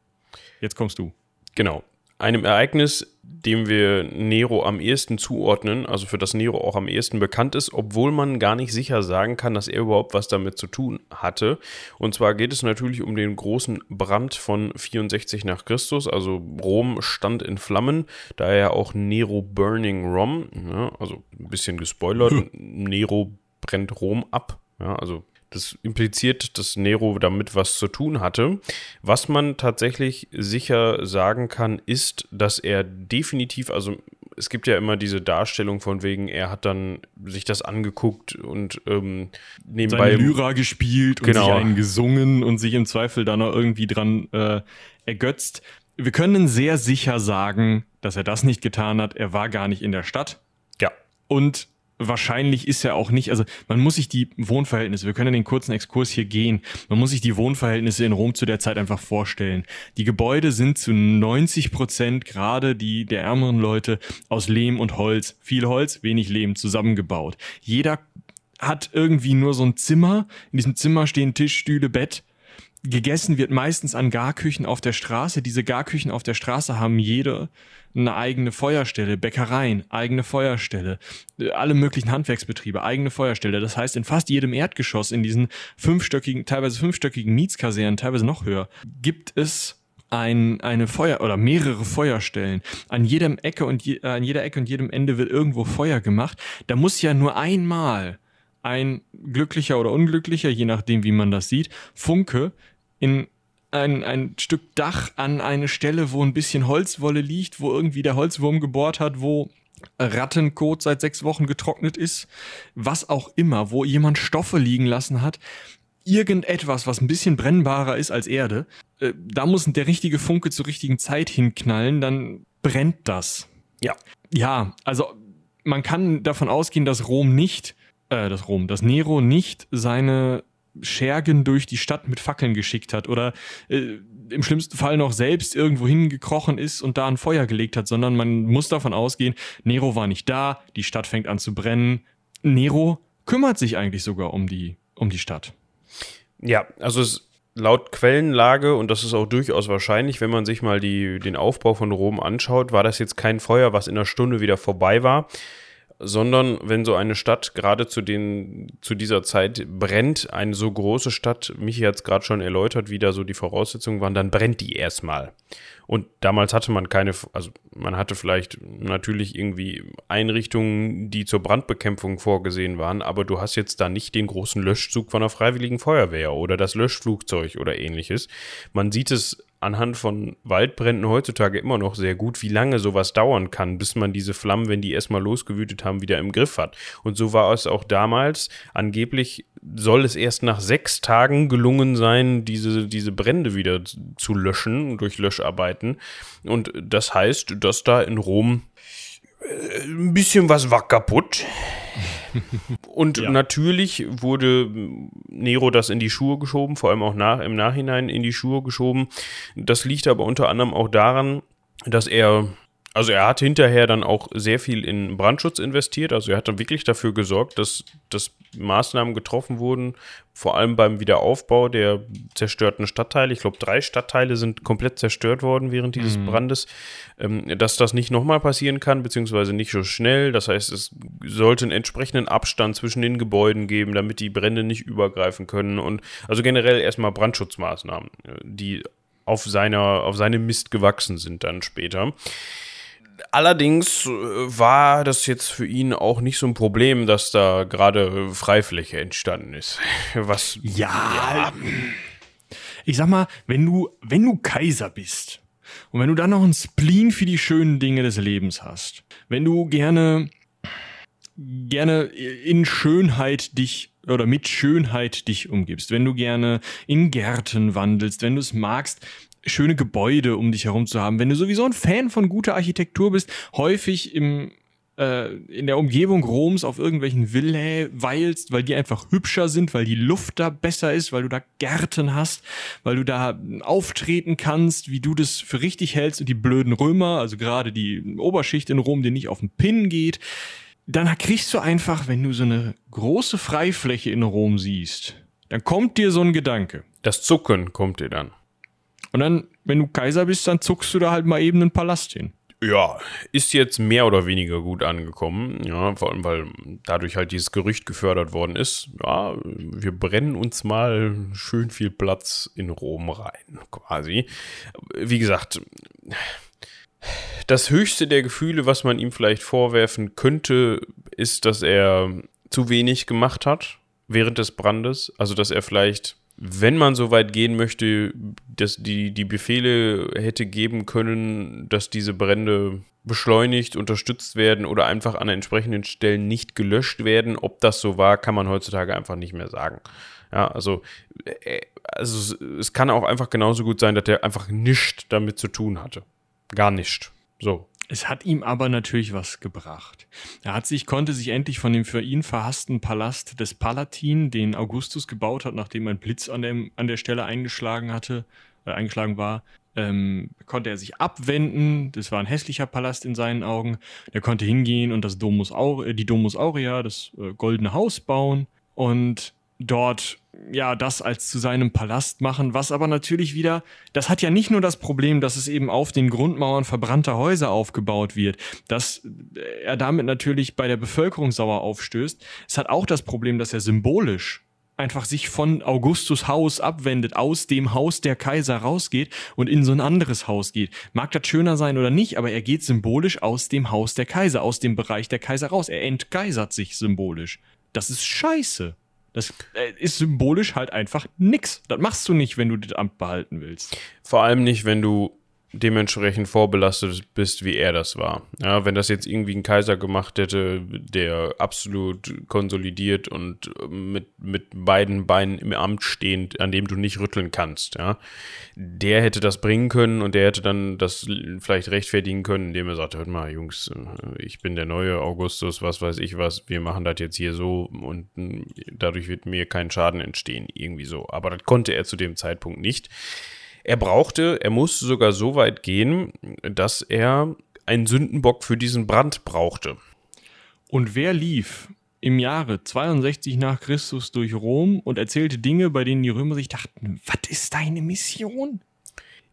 Jetzt kommst du. Genau einem Ereignis, dem wir Nero am ehesten zuordnen, also für das Nero auch am ehesten bekannt ist, obwohl man gar nicht sicher sagen kann, dass er überhaupt was damit zu tun hatte. Und zwar geht es natürlich um den großen Brand von 64 nach Christus, also Rom stand in Flammen, daher auch Nero Burning Rom, ja, also ein bisschen gespoilert, [LAUGHS] Nero brennt Rom ab, ja, also das impliziert, dass Nero damit was zu tun hatte. Was man tatsächlich sicher sagen kann, ist, dass er definitiv, also es gibt ja immer diese Darstellung von wegen, er hat dann sich das angeguckt und ähm, nebenbei. Seine Lyra gespielt genau. und sich einen gesungen und sich im Zweifel dann noch irgendwie dran äh, ergötzt. Wir können sehr sicher sagen, dass er das nicht getan hat. Er war gar nicht in der Stadt. Ja. Und wahrscheinlich ist er auch nicht, also man muss sich die Wohnverhältnisse, wir können den kurzen Exkurs hier gehen, man muss sich die Wohnverhältnisse in Rom zu der Zeit einfach vorstellen. Die Gebäude sind zu 90 Prozent gerade die der ärmeren Leute aus Lehm und Holz, viel Holz, wenig Lehm zusammengebaut. Jeder hat irgendwie nur so ein Zimmer, in diesem Zimmer stehen Tisch, Stühle, Bett, gegessen wird meistens an Garküchen auf der Straße. Diese Garküchen auf der Straße haben jede eine eigene Feuerstelle, Bäckereien, eigene Feuerstelle, alle möglichen Handwerksbetriebe, eigene Feuerstelle. Das heißt, in fast jedem Erdgeschoss, in diesen fünfstöckigen, teilweise fünfstöckigen Mietskasernen, teilweise noch höher, gibt es ein, eine Feuer oder mehrere Feuerstellen. An jedem Ecke und je, an jeder Ecke und jedem Ende wird irgendwo Feuer gemacht. Da muss ja nur einmal ein glücklicher oder unglücklicher, je nachdem wie man das sieht, Funke in ein, ein Stück Dach an eine Stelle, wo ein bisschen Holzwolle liegt, wo irgendwie der Holzwurm gebohrt hat, wo Rattenkot seit sechs Wochen getrocknet ist, was auch immer, wo jemand Stoffe liegen lassen hat, irgendetwas, was ein bisschen brennbarer ist als Erde, äh, da muss der richtige Funke zur richtigen Zeit hinknallen, dann brennt das. Ja. Ja, also man kann davon ausgehen, dass Rom nicht, äh, das Rom, dass Nero nicht seine Schergen durch die Stadt mit Fackeln geschickt hat oder äh, im schlimmsten Fall noch selbst irgendwo hingekrochen ist und da ein Feuer gelegt hat, sondern man muss davon ausgehen, Nero war nicht da, die Stadt fängt an zu brennen. Nero kümmert sich eigentlich sogar um die, um die Stadt. Ja, also es laut Quellenlage, und das ist auch durchaus wahrscheinlich, wenn man sich mal die, den Aufbau von Rom anschaut, war das jetzt kein Feuer, was in einer Stunde wieder vorbei war, sondern wenn so eine Stadt gerade zu, den, zu dieser Zeit brennt, eine so große Stadt, Michi hat es gerade schon erläutert, wie da so die Voraussetzungen waren, dann brennt die erstmal. Und damals hatte man keine, also man hatte vielleicht natürlich irgendwie Einrichtungen, die zur Brandbekämpfung vorgesehen waren, aber du hast jetzt da nicht den großen Löschzug von der Freiwilligen Feuerwehr oder das Löschflugzeug oder ähnliches. Man sieht es anhand von Waldbränden heutzutage immer noch sehr gut, wie lange sowas dauern kann, bis man diese Flammen, wenn die erstmal losgewütet haben, wieder im Griff hat. Und so war es auch damals. Angeblich soll es erst nach sechs Tagen gelungen sein, diese, diese Brände wieder zu löschen durch Löscharbeiten. Und das heißt, dass da in Rom ein bisschen was war kaputt. Und ja. natürlich wurde Nero das in die Schuhe geschoben, vor allem auch nach, im Nachhinein in die Schuhe geschoben. Das liegt aber unter anderem auch daran, dass er Also er hat hinterher dann auch sehr viel in Brandschutz investiert. Also er hat dann wirklich dafür gesorgt, dass, dass Maßnahmen getroffen wurden, vor allem beim Wiederaufbau der zerstörten Stadtteile. Ich glaube, drei Stadtteile sind komplett zerstört worden während dieses mhm. Brandes. Ähm, dass das nicht nochmal passieren kann, beziehungsweise nicht so schnell. Das heißt, es sollte einen entsprechenden Abstand zwischen den Gebäuden geben, damit die Brände nicht übergreifen können. Und also generell erstmal Brandschutzmaßnahmen, die auf, seiner, auf seinem Mist gewachsen sind dann später. Allerdings äh, war das jetzt für ihn auch nicht so ein Problem, dass da gerade Freifläche entstanden ist. [LAUGHS] Was. Ja. ja. Ich sag mal, wenn du, wenn du Kaiser bist und wenn du dann noch einen Spleen für die schönen Dinge des Lebens hast, wenn du gerne, gerne in Schönheit dich oder mit Schönheit dich umgibst, wenn du gerne in Gärten wandelst, wenn du es magst, schöne Gebäude um dich herum zu haben. Wenn du sowieso ein Fan von guter Architektur bist, häufig im äh, in der Umgebung Roms auf irgendwelchen Villae weilst, weil die einfach hübscher sind, weil die Luft da besser ist, weil du da Gärten hast, weil du da auftreten kannst, wie du das für richtig hältst und die blöden Römer, also gerade die Oberschicht in Rom, die nicht auf den Pin geht, dann kriegst du einfach, wenn du so eine große Freifläche in Rom siehst, dann kommt dir so ein Gedanke. Das Zucken kommt dir dann. Und dann, wenn du Kaiser bist, dann zuckst du da halt mal eben einen Palast hin. Ja, ist jetzt mehr oder weniger gut angekommen. Ja, vor allem, weil dadurch halt dieses Gerücht gefördert worden ist. Ja, wir brennen uns mal schön viel Platz in Rom rein, quasi. Wie gesagt, das höchste der Gefühle, was man ihm vielleicht vorwerfen könnte, ist, dass er zu wenig gemacht hat während des Brandes. Also, dass er vielleicht wenn man so weit gehen möchte, dass die, die Befehle hätte geben können, dass diese Brände beschleunigt, unterstützt werden oder einfach an entsprechenden Stellen nicht gelöscht werden. Ob das so war, kann man heutzutage einfach nicht mehr sagen. Ja, also, äh, also es kann auch einfach genauso gut sein, dass er einfach nichts damit zu tun hatte. Gar nichts. So. Es hat ihm aber natürlich was gebracht. Er hat sich, konnte sich endlich von dem für ihn verhassten Palast des Palatin, den Augustus gebaut hat, nachdem ein Blitz an, dem, an der Stelle eingeschlagen hatte, äh, eingeschlagen war, ähm, konnte er sich abwenden. Das war ein hässlicher Palast in seinen Augen. Er konnte hingehen und das Domus Aure, die Domus Aurea, das äh, goldene Haus bauen und dort ja das als zu seinem Palast machen, was aber natürlich wieder, das hat ja nicht nur das Problem, dass es eben auf den Grundmauern verbrannter Häuser aufgebaut wird, dass er damit natürlich bei der Bevölkerung sauer aufstößt. Es hat auch das Problem, dass er symbolisch einfach sich von Augustus Haus abwendet, aus dem Haus der Kaiser rausgeht und in so ein anderes Haus geht. Mag das schöner sein oder nicht, aber er geht symbolisch aus dem Haus der Kaiser, aus dem Bereich der Kaiser raus. Er entgeisert sich symbolisch. Das ist scheiße. Das äh, ist symbolisch halt einfach nix. Das machst du nicht, wenn du das Amt behalten willst. Vor allem nicht, wenn du dementsprechend vorbelastet bist, wie er das war. Ja, wenn das jetzt irgendwie ein Kaiser gemacht hätte, der absolut konsolidiert und mit, mit beiden Beinen im Amt stehend, an dem du nicht rütteln kannst, ja, der hätte das bringen können und der hätte dann das vielleicht rechtfertigen können, indem er sagt, hört mal, Jungs, ich bin der neue Augustus, was weiß ich was, wir machen das jetzt hier so und dadurch wird mir kein Schaden entstehen, irgendwie so. Aber das konnte er zu dem Zeitpunkt nicht. Er brauchte, er musste sogar so weit gehen, dass er einen Sündenbock für diesen Brand brauchte. Und wer lief im Jahre 62 nach Christus durch Rom und erzählte Dinge, bei denen die Römer sich dachten, was ist deine Mission?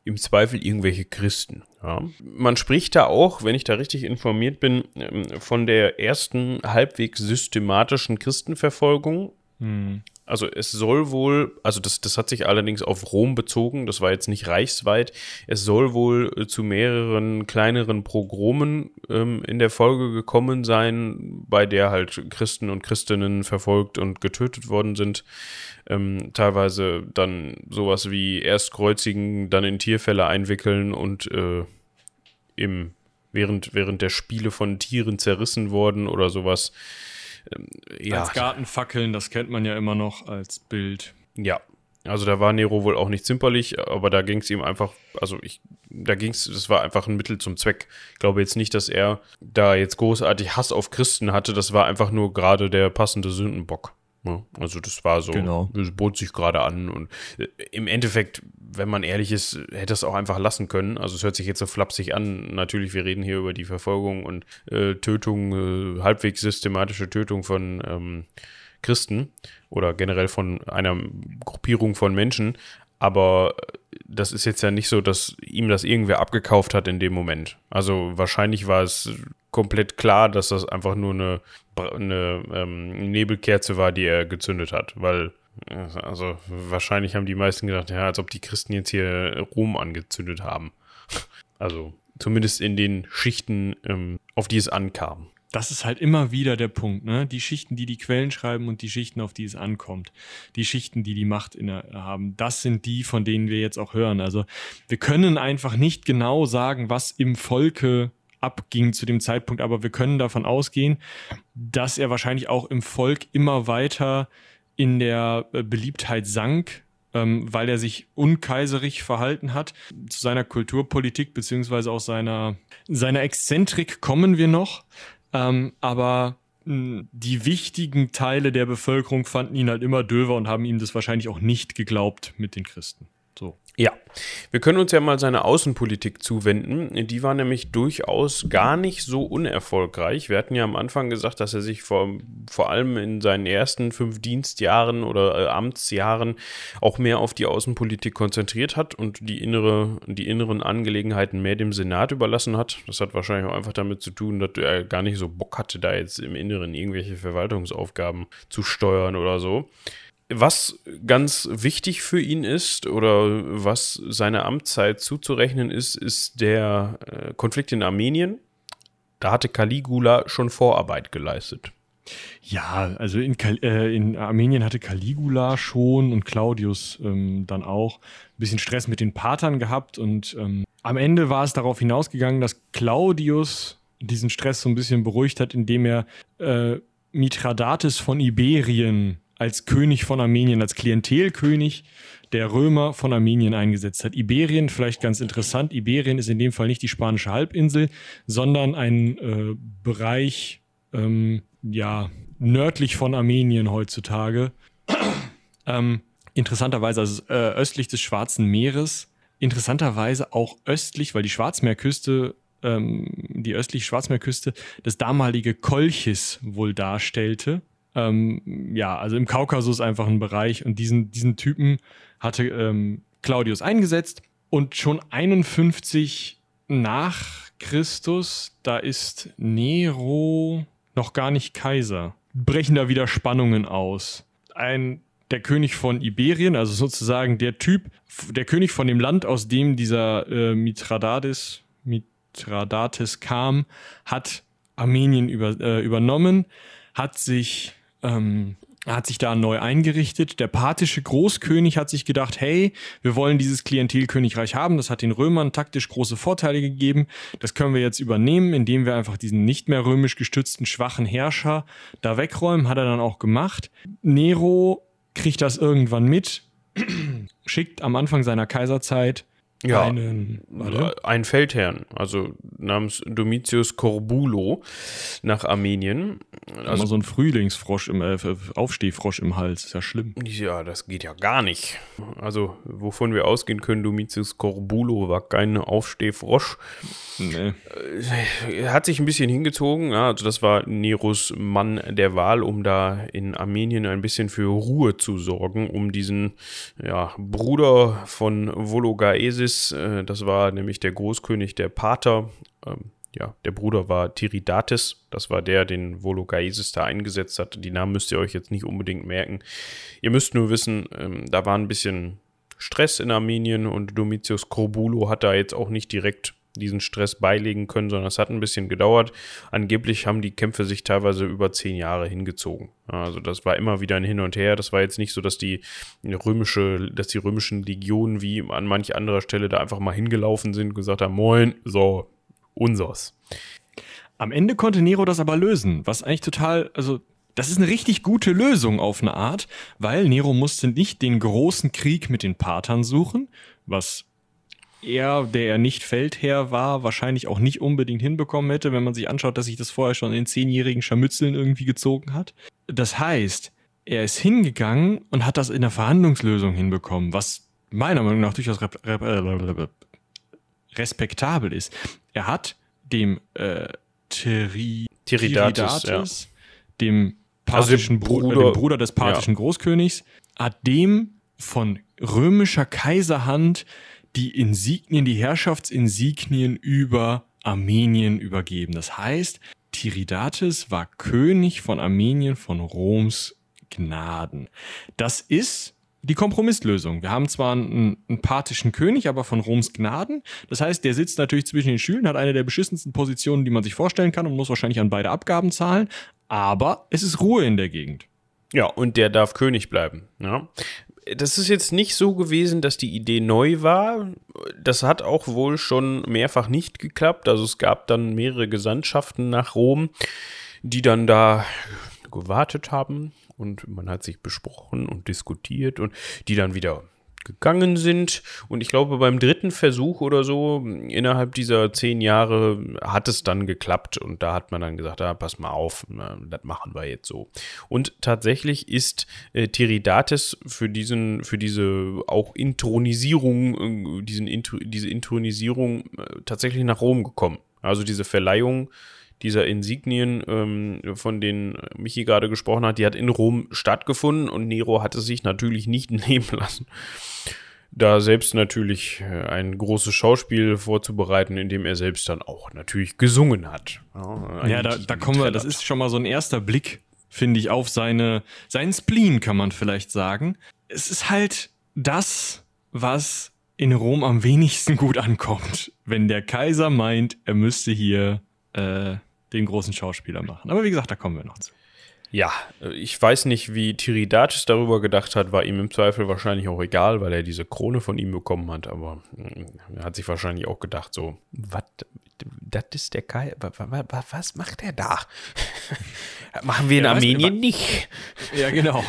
Im Zweifel irgendwelche Christen. Ja. Man spricht da auch, wenn ich da richtig informiert bin, ähm, von der ersten halbwegs systematischen Christenverfolgung. Hm. Also es soll wohl, also das, das hat sich allerdings auf Rom bezogen, das war jetzt nicht reichsweit, es soll wohl äh, zu mehreren kleineren Progromen ähm, in der Folge gekommen sein, bei der halt Christen und Christinnen verfolgt und getötet worden sind. Ähm, teilweise dann sowas wie erst kreuzigen, dann in Tierfälle einwickeln und äh, im, während, während der Spiele von Tieren zerrissen worden oder sowas. Ähm, ja. Als Gartenfackeln, das kennt man ja immer noch als Bild. Ja, also da war Nero wohl auch nicht zimperlich, aber da ging es ihm einfach, also ich, da ging es, das war einfach ein Mittel zum Zweck. Ich glaube jetzt nicht, dass er da jetzt großartig Hass auf Christen hatte, das war einfach nur gerade der passende Sündenbock. Ja, also das war so, genau. es bot sich gerade an und äh, im Endeffekt, wenn man ehrlich ist, hätte es auch einfach lassen können. Also es hört sich jetzt so flapsig an. Natürlich, wir reden hier über die Verfolgung und äh, Tötung, äh, halbwegs systematische Tötung von ähm, Christen oder generell von einer Gruppierung von Menschen. Aber das ist jetzt ja nicht so, dass ihm das irgendwer abgekauft hat in dem Moment. Also wahrscheinlich war es komplett klar, dass das einfach nur eine, eine ähm, Nebelkerze war, die er gezündet hat, weil also wahrscheinlich haben die meisten gedacht, ja, als ob die Christen jetzt hier Rom angezündet haben. [LAUGHS] Also zumindest in den Schichten, ähm, auf die es ankam das ist halt immer wieder der Punkt, ne? Die Schichten, die die Quellen schreiben und die Schichten, auf die es ankommt. Die Schichten, die die Macht inne haben. Das sind die, von denen wir jetzt auch hören. Also wir können einfach nicht genau sagen, was im Volke abging zu dem Zeitpunkt, aber wir können davon ausgehen, dass er wahrscheinlich auch im Volk immer weiter in der äh, Beliebtheit sank, ähm, weil er sich unkaiserig verhalten hat. Zu seiner Kulturpolitik beziehungsweise auch seiner, seiner Exzentrik kommen wir noch. Ähm, aber hm, die wichtigen Teile der Bevölkerung fanden ihn halt immer döver und haben ihm das wahrscheinlich auch nicht geglaubt mit den Christen. So. Ja, wir können uns ja mal seine Außenpolitik zuwenden. Die war nämlich durchaus gar nicht so unerfolgreich. Wir hatten ja am Anfang gesagt, dass er sich vor, vor allem in seinen ersten fünf Dienstjahren oder äh, Amtsjahren auch mehr auf die Außenpolitik konzentriert hat und die, innere, die inneren Angelegenheiten mehr dem Senat überlassen hat. Das hat wahrscheinlich auch einfach damit zu tun, dass er gar nicht so Bock hatte, da jetzt im Inneren irgendwelche Verwaltungsaufgaben zu steuern oder so. Was ganz wichtig für ihn ist oder was seiner Amtszeit zuzurechnen ist, ist der äh, Konflikt in Armenien. Da hatte Caligula schon Vorarbeit geleistet. Ja, also in, äh, in Armenien hatte Caligula schon und Claudius ähm, dann auch ein bisschen Stress mit den Patern gehabt und ähm, am Ende war es darauf hinausgegangen, dass Claudius diesen Stress so ein bisschen beruhigt hat, indem er äh, Mithradates von Iberien als König von Armenien, als Klientelkönig der Römer von Armenien eingesetzt hat. Iberien, vielleicht ganz interessant, Iberien ist in dem Fall nicht die spanische Halbinsel, sondern ein äh, Bereich, ähm, ja, nördlich von Armenien heutzutage. [CLEARS THROAT] ähm, interessanterweise, also äh, östlich des Schwarzen Meeres, interessanterweise auch östlich, weil die Schwarzmeerküste ähm, die östliche Schwarzmeerküste das damalige Kolchis wohl darstellte. Ähm, ja, also im Kaukasus einfach ein Bereich und diesen, diesen Typen hatte ähm, Claudius eingesetzt und schon 51 nach Christus, da ist Nero noch gar nicht Kaiser. Brechen da wieder Spannungen aus. Ein der König von Iberien, also sozusagen der Typ, der König von dem Land, aus dem dieser äh, Mithradates, Mithradates kam, hat Armenien über, äh, übernommen, hat sich ähm, hat sich da neu eingerichtet. Der parthische Großkönig hat sich gedacht, hey, wir wollen dieses Klientelkönigreich haben. Das hat den Römern taktisch große Vorteile gegeben. Das können wir jetzt übernehmen, indem wir einfach diesen nicht mehr römisch gestützten schwachen Herrscher da wegräumen. Hat er dann auch gemacht. Nero kriegt das irgendwann mit, [CLEARS THROAT] schickt am Anfang seiner Kaiserzeit ja, einen, ein Feldherrn, also namens Domitius Corbulo nach Armenien. Also Immer so ein Frühlingsfrosch im äh, Aufstehfrosch im Hals, ist ja schlimm. Ja, das geht ja gar nicht. Also, wovon wir ausgehen können, Domitius Corbulo war kein Aufstehfrosch. Nee. Äh, er hat sich ein bisschen hingezogen, ja, also das war Neros Mann der Wahl, um da in Armenien ein bisschen für Ruhe zu sorgen, um diesen ja, Bruder von Vologaesis, äh, das war nämlich der Großkönig der Pater, ähm, ja, der Bruder war Tiridates, das war der, den Vologaesis da eingesetzt hat. Die Namen müsst ihr euch jetzt nicht unbedingt merken. Ihr müsst nur wissen, ähm, da war ein bisschen Stress in Armenien und Domitius Corbulo hat da jetzt auch nicht direkt diesen Stress beilegen können, sondern es hat ein bisschen gedauert. Angeblich haben die Kämpfe sich teilweise über zehn Jahre hingezogen. Also das war immer wieder ein Hin und Her. Das war jetzt nicht so, dass die römische, dass die römischen Legionen wie an manch anderer Stelle da einfach mal hingelaufen sind und gesagt haben, moin, so, unsers. Am Ende konnte Nero das aber lösen, was eigentlich total, also das ist eine richtig gute Lösung auf eine Art, weil Nero musste nicht den großen Krieg mit den Patern suchen, was er, der er nicht Feldherr war, wahrscheinlich auch nicht unbedingt hinbekommen hätte, wenn man sich anschaut, dass sich das vorher schon in zehnjährigen Scharmützeln irgendwie gezogen hat. Das heißt, er ist hingegangen und hat das in der Verhandlungslösung hinbekommen, was meiner Meinung nach durchaus rep respektabel ist. Er hat dem äh, Tiri Tiridates, Tiridates ja. dem parthischen also Bruder, Bruder, dem Bruder des parthischen ja. Großkönigs, hat dem von römischer Kaiserhand die Insignien, die Herrschaftsinsignien über Armenien übergeben. Das heißt, Tiridates war König von Armenien von Roms Gnaden. Das ist die Kompromisslösung. Wir haben zwar einen, einen parthischen König, aber von Roms Gnaden. Das heißt, der sitzt natürlich zwischen den Stühlen, hat eine der beschissensten Positionen, die man sich vorstellen kann und muss wahrscheinlich an beide Abgaben zahlen. Aber es ist Ruhe in der Gegend. Ja, und der darf König bleiben. Ja. Das ist jetzt nicht so gewesen, dass die Idee neu war. Das hat auch wohl schon mehrfach nicht geklappt. Also es gab dann mehrere Gesandtschaften nach Rom, die dann da gewartet haben und man hat sich besprochen und diskutiert und die dann wieder gegangen sind. Und ich glaube, beim dritten Versuch oder so, innerhalb dieser zehn Jahre, hat es dann geklappt. Und da hat man dann gesagt, ah, pass mal auf, das machen wir jetzt so. Und tatsächlich ist äh, Tiridates für diesen, für diese auch Intronisierung, äh, diesen, diese Intronisierung äh, tatsächlich nach Rom gekommen. Also diese Verleihung dieser Insignien, ähm, von denen Michi gerade gesprochen hat, die hat in Rom stattgefunden und Nero hat es sich natürlich nicht [LAUGHS] nehmen lassen. Da selbst natürlich äh, ein großes Schauspiel vorzubereiten, in dem er selbst dann auch natürlich gesungen hat. Ja, ja da, da kommen wir, das ist schon mal so ein erster Blick, finde ich, auf seine, seinen Spleen, kann man vielleicht sagen. Es ist halt das, was in Rom am wenigsten gut ankommt. Wenn der Kaiser meint, er müsste hier äh, den großen Schauspieler machen. Aber wie gesagt, da kommen wir noch zu. Ja, ich weiß nicht, wie Tiridates darüber gedacht hat, war ihm im Zweifel wahrscheinlich auch egal, weil er diese Krone von ihm bekommen hat, aber mm, er hat sich wahrscheinlich auch gedacht, so, was, das ist der Kai, was macht er da? [LAUGHS] Machen wir in ja, Armenien weißt, nicht. Ja, genau.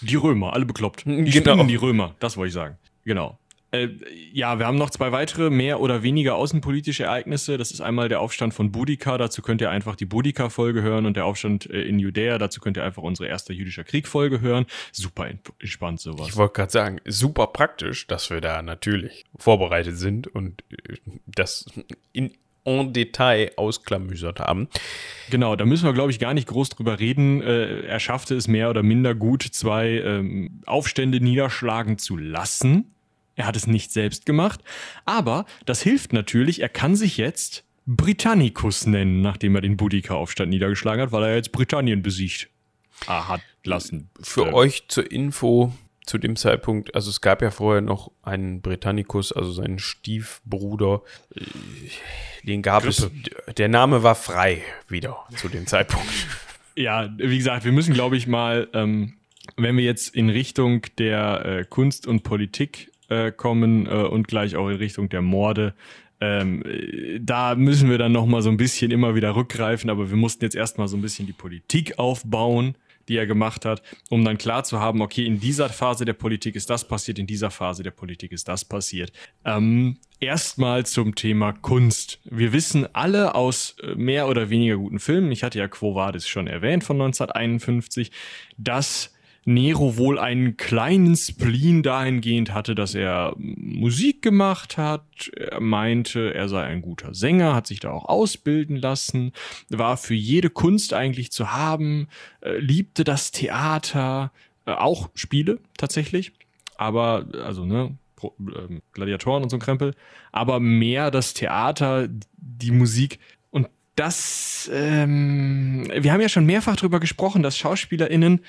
Die Römer, alle bekloppt. Die genau. die Römer, das wollte ich sagen. Genau. Äh, ja, wir haben noch zwei weitere mehr oder weniger außenpolitische Ereignisse. Das ist einmal der Aufstand von Boudica, dazu könnt ihr einfach die Boudica-Folge hören und der Aufstand äh, in Judäa, dazu könnt ihr einfach unsere erste jüdischer Krieg-Folge hören. Super entspannt sowas. Ich wollte gerade sagen, super praktisch, dass wir da natürlich vorbereitet sind und äh, das in, en Detail ausklamüsert haben. Genau, da müssen wir, glaube ich, gar nicht groß drüber reden. Äh, er schaffte es mehr oder minder gut, zwei ähm, Aufstände niederschlagen zu lassen. Er hat es nicht selbst gemacht, aber das hilft natürlich, er kann sich jetzt Britannicus nennen, nachdem er den Boudica-Aufstand niedergeschlagen hat, weil er jetzt Britannien besiegt ah, hat lassen. Für ähm. euch zur Info zu dem Zeitpunkt, also es gab ja vorher noch einen Britannicus, also seinen Stiefbruder, den gab Grippe. es, der Name war frei wieder zu dem Zeitpunkt. Ja, wie gesagt, wir müssen, glaube ich, mal, ähm, wenn wir jetzt in Richtung der äh, Kunst und Politik äh, kommen äh, und gleich auch in Richtung der Morde. Ähm, da müssen wir dann nochmal so ein bisschen immer wieder rückgreifen, aber wir mussten jetzt erstmal so ein bisschen die Politik aufbauen, die er gemacht hat, um dann klar zu haben, okay, in dieser Phase der Politik ist das passiert, in dieser Phase der Politik ist das passiert. Ähm, erstmal zum Thema Kunst. Wir wissen alle aus äh, mehr oder weniger guten Filmen, ich hatte ja Quo Vadis schon erwähnt von 1951, dass Nero wohl einen kleinen Spleen dahingehend hatte, dass er Musik gemacht hat. Er meinte, er sei ein guter Sänger, hat sich da auch ausbilden lassen, war für jede Kunst eigentlich zu haben, äh, liebte das Theater, äh, auch Spiele tatsächlich, aber also ne, ähm, Gladiatoren und so ein Krempel, aber mehr das Theater, die Musik das, ähm, wir haben ja schon mehrfach darüber gesprochen, dass SchauspielerInnen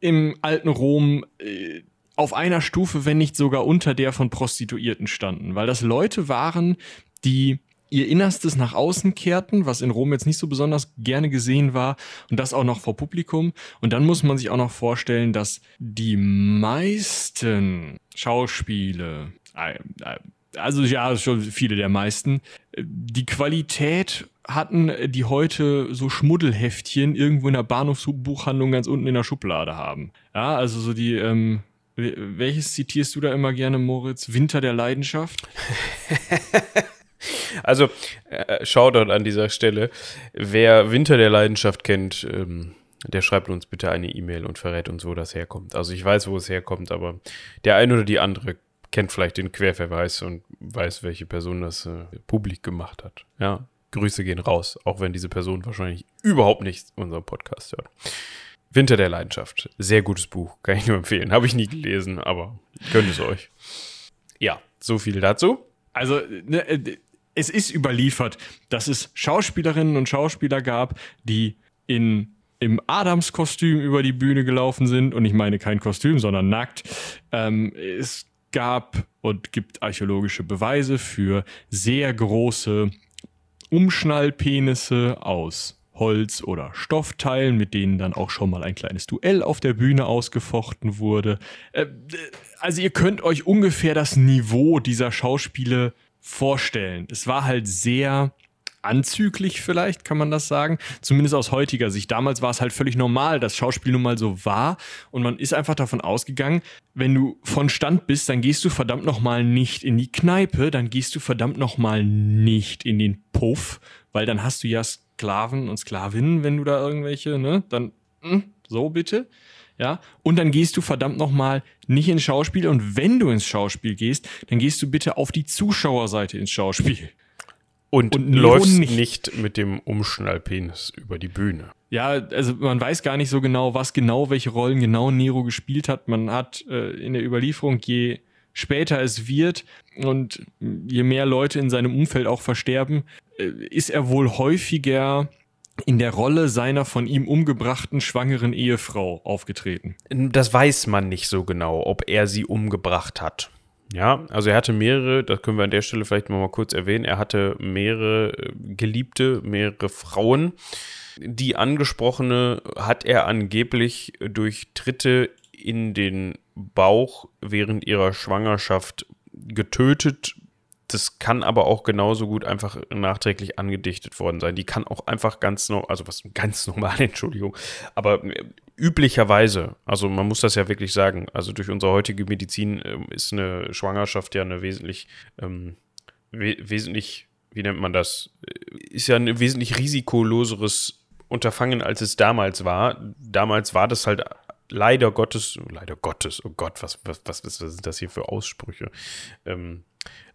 im alten Rom äh, auf einer Stufe, wenn nicht sogar unter der von Prostituierten standen, weil das Leute waren, die ihr Innerstes nach außen kehrten, was in Rom jetzt nicht so besonders gerne gesehen war und das auch noch vor Publikum. Und dann muss man sich auch noch vorstellen, dass die meisten Schauspiele, äh, äh, also ja, schon viele der meisten, die Qualität hatten, die heute so Schmuddelheftchen irgendwo in der Bahnhofsbuchhandlung ganz unten in der Schublade haben. Ja, also so die, ähm, welches zitierst du da immer gerne, Moritz? Winter der Leidenschaft? [LAUGHS] also, äh, Shoutout an dieser Stelle. Wer Winter der Leidenschaft kennt, ähm, der schreibt uns bitte eine E-Mail und verrät uns, wo das herkommt. Also ich weiß, wo es herkommt, aber der eine oder die andere kennt vielleicht den Querverweis und weiß, welche Person das äh, publik gemacht hat. Ja, Grüße gehen raus, auch wenn diese Person wahrscheinlich überhaupt nicht unseren Podcast hört. Winter der Leidenschaft. Sehr gutes Buch, kann ich nur empfehlen. Habe ich nie gelesen, aber gönnt es euch. Ja, so viel dazu. Also, ne, äh, es ist überliefert, dass es Schauspielerinnen und Schauspieler gab, die in, im Adams-Kostüm über die Bühne gelaufen sind. Und ich meine kein Kostüm, sondern nackt. Ähm, es gab und gibt archäologische Beweise für sehr große Umschnallpenisse aus Holz oder Stoffteilen, mit denen dann auch schon mal ein kleines Duell auf der Bühne ausgefochten wurde. Äh, also ihr könnt euch ungefähr das Niveau dieser Schauspiele vorstellen. Es war halt sehr anzüglich vielleicht, kann man das sagen. Zumindest aus heutiger Sicht. Damals war es halt völlig normal, dass Schauspiel nun mal so war. Und man ist einfach davon ausgegangen, wenn du von Stand bist, dann gehst du verdammt nochmal nicht in die Kneipe, dann gehst du verdammt nochmal nicht in den Puff, weil dann hast du ja Sklaven und Sklavinnen, wenn du da irgendwelche, ne, dann, mh, hm, so bitte. Ja, und dann gehst du verdammt nochmal nicht ins Schauspiel und wenn du ins Schauspiel gehst, dann gehst du bitte auf die Zuschauerseite ins Schauspiel. Und, und läufst nicht. nicht mit dem Umschnallpenis über die Bühne. Ja, also man weiß gar nicht so genau, was genau, welche Rollen genau Nero gespielt hat. Man hat äh, in der Überlieferung, je später es wird und je mehr Leute in seinem Umfeld auch versterben, äh, ist er wohl häufiger in der Rolle seiner von ihm umgebrachten schwangeren Ehefrau aufgetreten. Das weiß man nicht so genau, ob er sie umgebracht hat. Ja, also er hatte mehrere, das können wir an der Stelle vielleicht mal kurz erwähnen, er hatte mehrere äh, Geliebte, mehrere Frauen. Die angesprochene hat er angeblich durch Tritte in den Bauch während ihrer Schwangerschaft getötet. Das kann aber auch genauso gut einfach nachträglich angedichtet worden sein. Die kann auch einfach ganz normal, also was ganz [LAUGHS] normal, Entschuldigung, aber äh, üblicherweise, also man muss das ja wirklich sagen, also durch unsere heutige Medizin ähm, ist eine Schwangerschaft ja eine wesentlich, ähm, we wesentlich, wie nennt man das, äh, ist ja ein wesentlich risikoloseres Unterfangen, als es damals war. Damals war das halt leider Gottes, leider Gottes, oh Gott, was, was, was, was sind das hier für Aussprüche? Ähm,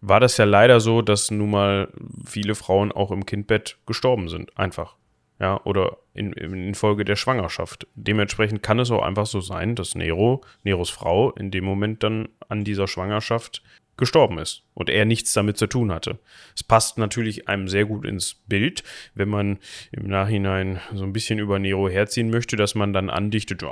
war das ja leider so, dass nun mal viele Frauen auch im Kindbett gestorben sind, einfach ja, oder in, in Folge der Schwangerschaft. Dementsprechend kann es auch einfach so sein, dass Nero, Neros Frau, in dem Moment dann an dieser Schwangerschaft gestorben ist und er nichts damit zu tun hatte. Es passt natürlich einem sehr gut ins Bild, wenn man im Nachhinein so ein bisschen über Nero herziehen möchte, dass man dann andichtet, ja,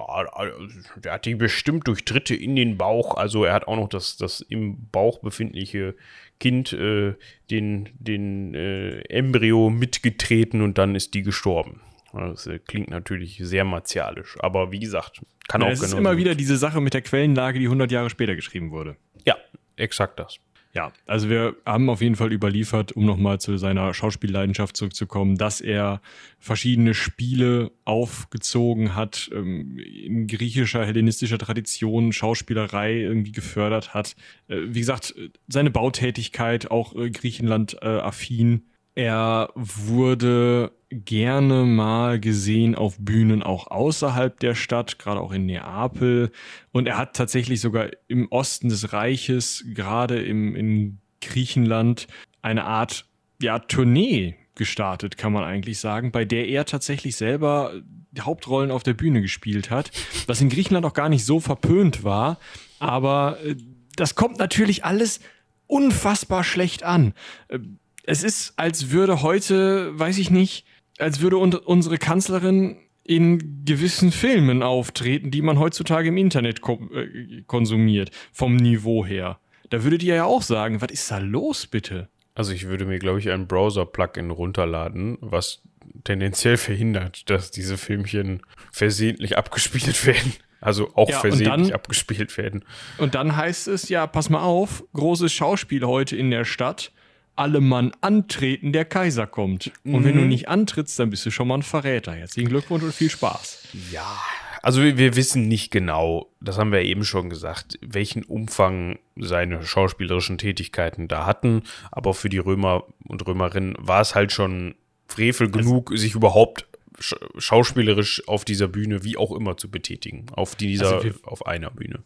der hat die bestimmt durch Tritte in den Bauch, also er hat auch noch das, das im Bauch befindliche Kind äh, den, den äh, Embryo mitgetreten und dann ist die gestorben. Das äh, klingt natürlich sehr martialisch, aber wie gesagt, kann ja, auch genau. Es ist immer wieder diese Sache mit der Quellenlage, die 100 Jahre später geschrieben wurde. Ja, exakt das. Ja, also wir haben auf jeden Fall überliefert, um nochmal zu seiner Schauspielleidenschaft zurückzukommen, dass er verschiedene Spiele aufgezogen hat, ähm, in griechischer, hellenistischer Tradition Schauspielerei irgendwie gefördert hat. Äh, wie gesagt, seine Bautätigkeit auch äh, Griechenland äh, affin. Er wurde gerne mal gesehen auf Bühnen auch außerhalb der Stadt, gerade auch in Neapel. Und er hat tatsächlich sogar im Osten des Reiches, gerade im, in Griechenland, eine Art ja, Tournee gestartet, kann man eigentlich sagen, bei der er tatsächlich selber Hauptrollen auf der Bühne gespielt hat, was in Griechenland auch gar nicht so verpönt war. Aber äh, das kommt natürlich alles unfassbar schlecht an. Äh, es ist, als würde heute, weiß ich nicht, als würde unsere Kanzlerin in gewissen Filmen auftreten, die man heutzutage im Internet äh, konsumiert, vom Niveau her. Da würdet ihr ja auch sagen, was ist da los bitte? Also ich würde mir, glaube ich, ein Browser-Plugin runterladen, was tendenziell verhindert, dass diese Filmchen versehentlich abgespielt werden. Also auch ja, versehentlich dann, abgespielt werden. Und dann heißt es ja, pass mal auf, großes Schauspiel heute in der Stadt alle Mann antreten, der Kaiser kommt. Und mhm. wenn du mhm. nicht antrittst, dann bist du schon mal ein Verräter. Herzlichen Glückwunsch und viel Spaß. Ja, also wir, wir wissen nicht genau, das haben wir eben schon gesagt, welchen Umfang seine schauspielerischen Tätigkeiten da hatten. Aber für die Römer und Römerinnen war es halt schon Frevel genug, es sich überhaupt sch schauspielerisch auf dieser Bühne, wie auch immer, zu betätigen. Auf dieser, also wir, auf einer Bühne.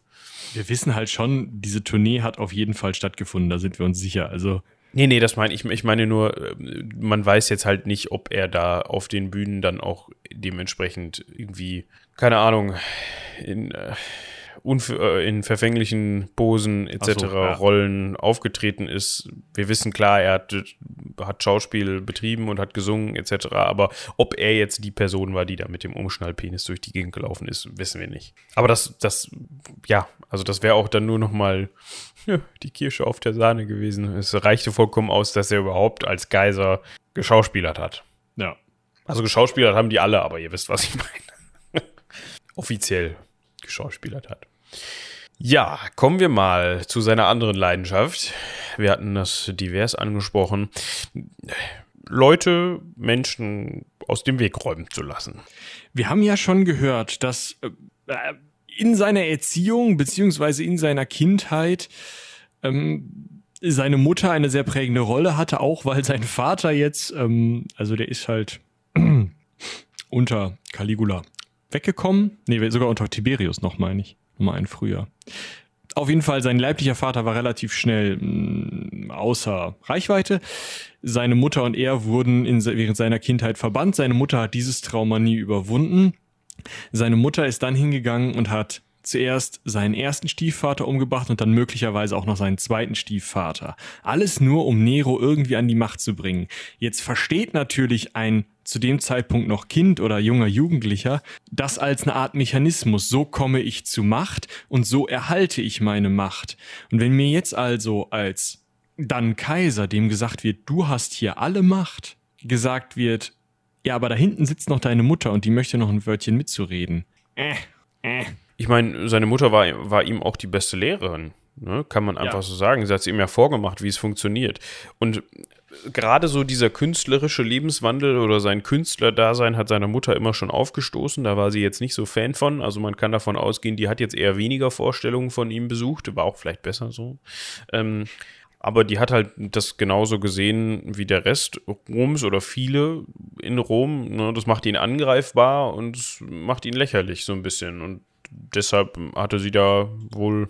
Wir wissen halt schon, diese Tournee hat auf jeden Fall stattgefunden, da sind wir uns sicher. Also. Nee, nee, das meine ich. Ich meine nur, äh, man weiß jetzt halt nicht, ob er da auf den Bühnen dann auch dementsprechend irgendwie, keine Ahnung, in. Äh, äh, in verfänglichen Posen etc. So, ja. Rollen aufgetreten ist. Wir wissen klar, er hat, hat Schauspiel betrieben und hat gesungen etc. Aber ob er jetzt die Person war, die da mit dem Umschnallpenis durch die Gegend gelaufen ist, wissen wir nicht. Aber das, das, ja, also das wäre auch dann nur noch mal ja, die Kirsche auf der Sahne gewesen. Es reichte vollkommen aus, dass er überhaupt als Geiser geschauspielert hat. Ja. Also geschauspielert haben die alle, aber ihr wisst, was ich meine. [LAUGHS] Offiziell geschauspielert hat. Ja, kommen wir mal zu seiner anderen Leidenschaft. Wir hatten das divers angesprochen. Leute, Menschen aus dem Weg räumen zu lassen. Wir haben ja schon gehört, dass äh, in seiner Erziehung beziehungsweise in seiner Kindheit ähm, seine Mutter eine sehr prägende Rolle hatte, auch weil sein Vater jetzt, ähm, also der ist halt [CLEARS THROAT] unter Caligula weggekommen. Nee, sogar unter Tiberius noch, meine ich um ein früher. Auf jeden Fall, sein leiblicher Vater war relativ schnell mh, mm, außer Reichweite. Seine Mutter und er wurden in, während seiner Kindheit verbannt. Seine Mutter hat dieses Trauma nie überwunden. Seine Mutter ist dann hingegangen und hat zuerst seinen ersten Stiefvater umgebracht und dann möglicherweise auch noch seinen zweiten Stiefvater. Alles nur, um Nero irgendwie an die Macht zu bringen. Jetzt versteht natürlich ein zu dem Zeitpunkt noch Kind oder junger Jugendlicher das als eine Art Mechanismus. So komme ich zu Macht und so erhalte ich meine Macht. Und wenn mir jetzt also als dann Kaiser, dem gesagt wird, du hast hier alle Macht, gesagt wird, ja, aber da hinten sitzt noch deine Mutter und die möchte noch ein Wörtchen mitzureden. Äh, äh, ich meine, seine Mutter war, war ihm auch die beste Lehrerin. Ne? Kann man einfach ja. so sagen. Sie hat es ihm ja vorgemacht, wie es funktioniert. Und gerade so dieser künstlerische Lebenswandel oder sein Künstlerdasein hat seiner Mutter immer schon aufgestoßen. Da war sie jetzt nicht so Fan von. Also man kann davon ausgehen, die hat jetzt eher weniger Vorstellungen von ihm besucht. War auch vielleicht besser so. Ähm, aber die hat halt das genauso gesehen wie der Rest Roms oder viele in Rom. Ne? Das macht ihn angreifbar und macht ihn lächerlich so ein bisschen. Und deshalb hatte sie da wohl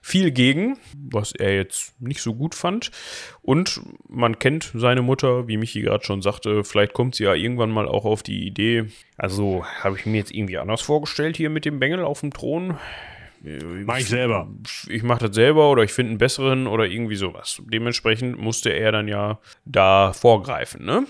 viel gegen, was er jetzt nicht so gut fand. Und man kennt seine Mutter, wie Michi gerade schon sagte, vielleicht kommt sie ja irgendwann mal auch auf die Idee. Also habe ich mir jetzt irgendwie anders vorgestellt hier mit dem Bengel auf dem Thron. Mach ich selber. Ich mache das selber oder ich finde einen besseren oder irgendwie sowas. Dementsprechend musste er dann ja da vorgreifen, ne?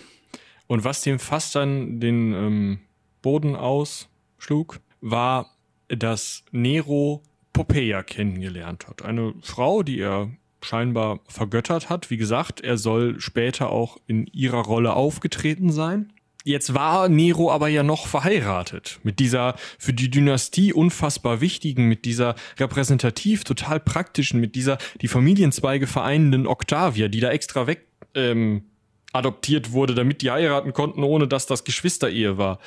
Und was dem fast dann den ähm, Boden ausschlug, war dass Nero Poppaea kennengelernt hat. Eine Frau, die er scheinbar vergöttert hat. Wie gesagt, er soll später auch in ihrer Rolle aufgetreten sein. Jetzt war Nero aber ja noch verheiratet. Mit dieser für die Dynastie unfassbar wichtigen, mit dieser repräsentativ total praktischen, mit dieser die Familienzweige vereinenden Octavia, die da extra weg ähm, adoptiert wurde, damit die heiraten konnten, ohne dass das Geschwisterehe war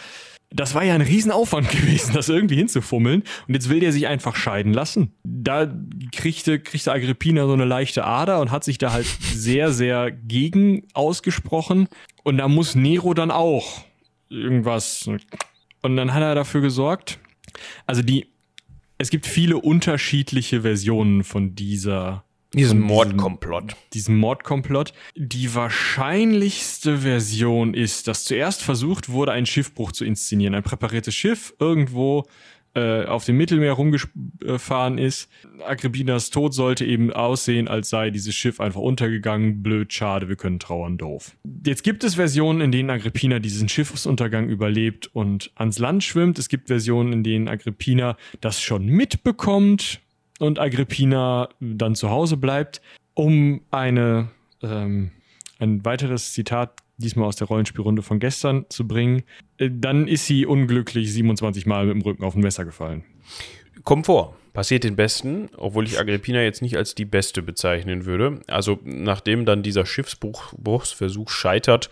das war ja ein Riesenaufwand [LAUGHS] gewesen, das irgendwie hinzufummeln. Und jetzt will der sich einfach scheiden lassen. Da kriegte, kriegte Agrippina so eine leichte Ader und hat sich da halt [LAUGHS] sehr, sehr gegen ausgesprochen. Und da muss Nero dann auch irgendwas. Und dann hat er dafür gesorgt. Also die, es gibt viele unterschiedliche Versionen von dieser diesen Mordkomplott. Diesen Mordkomplott. Die wahrscheinlichste Version ist, dass zuerst versucht wurde, einen Schiffbruch zu inszenieren. Ein präpariertes Schiff irgendwo äh, auf dem Mittelmeer rumgefahren ist. Agrippinas Tod sollte eben aussehen, als sei dieses Schiff einfach untergegangen. Blöd, schade, wir können trauern, doof. Jetzt gibt es Versionen, in denen Agrippina diesen Schiffsuntergang überlebt und ans Land schwimmt. Es gibt Versionen, in denen Agrippina das schon mitbekommt und Agrippina dann zu Hause bleibt, um eine, ähm, ein weiteres Zitat diesmal aus der Rollenspielrunde von gestern zu bringen, äh, dann ist sie unglücklich 27 Mal mit dem Rücken auf ein Messer gefallen. Kommt vor. Passiert den Besten, obwohl ich Agrippina jetzt nicht als die Beste bezeichnen würde. Also, nachdem dann dieser Schiffsbruchsversuch scheitert,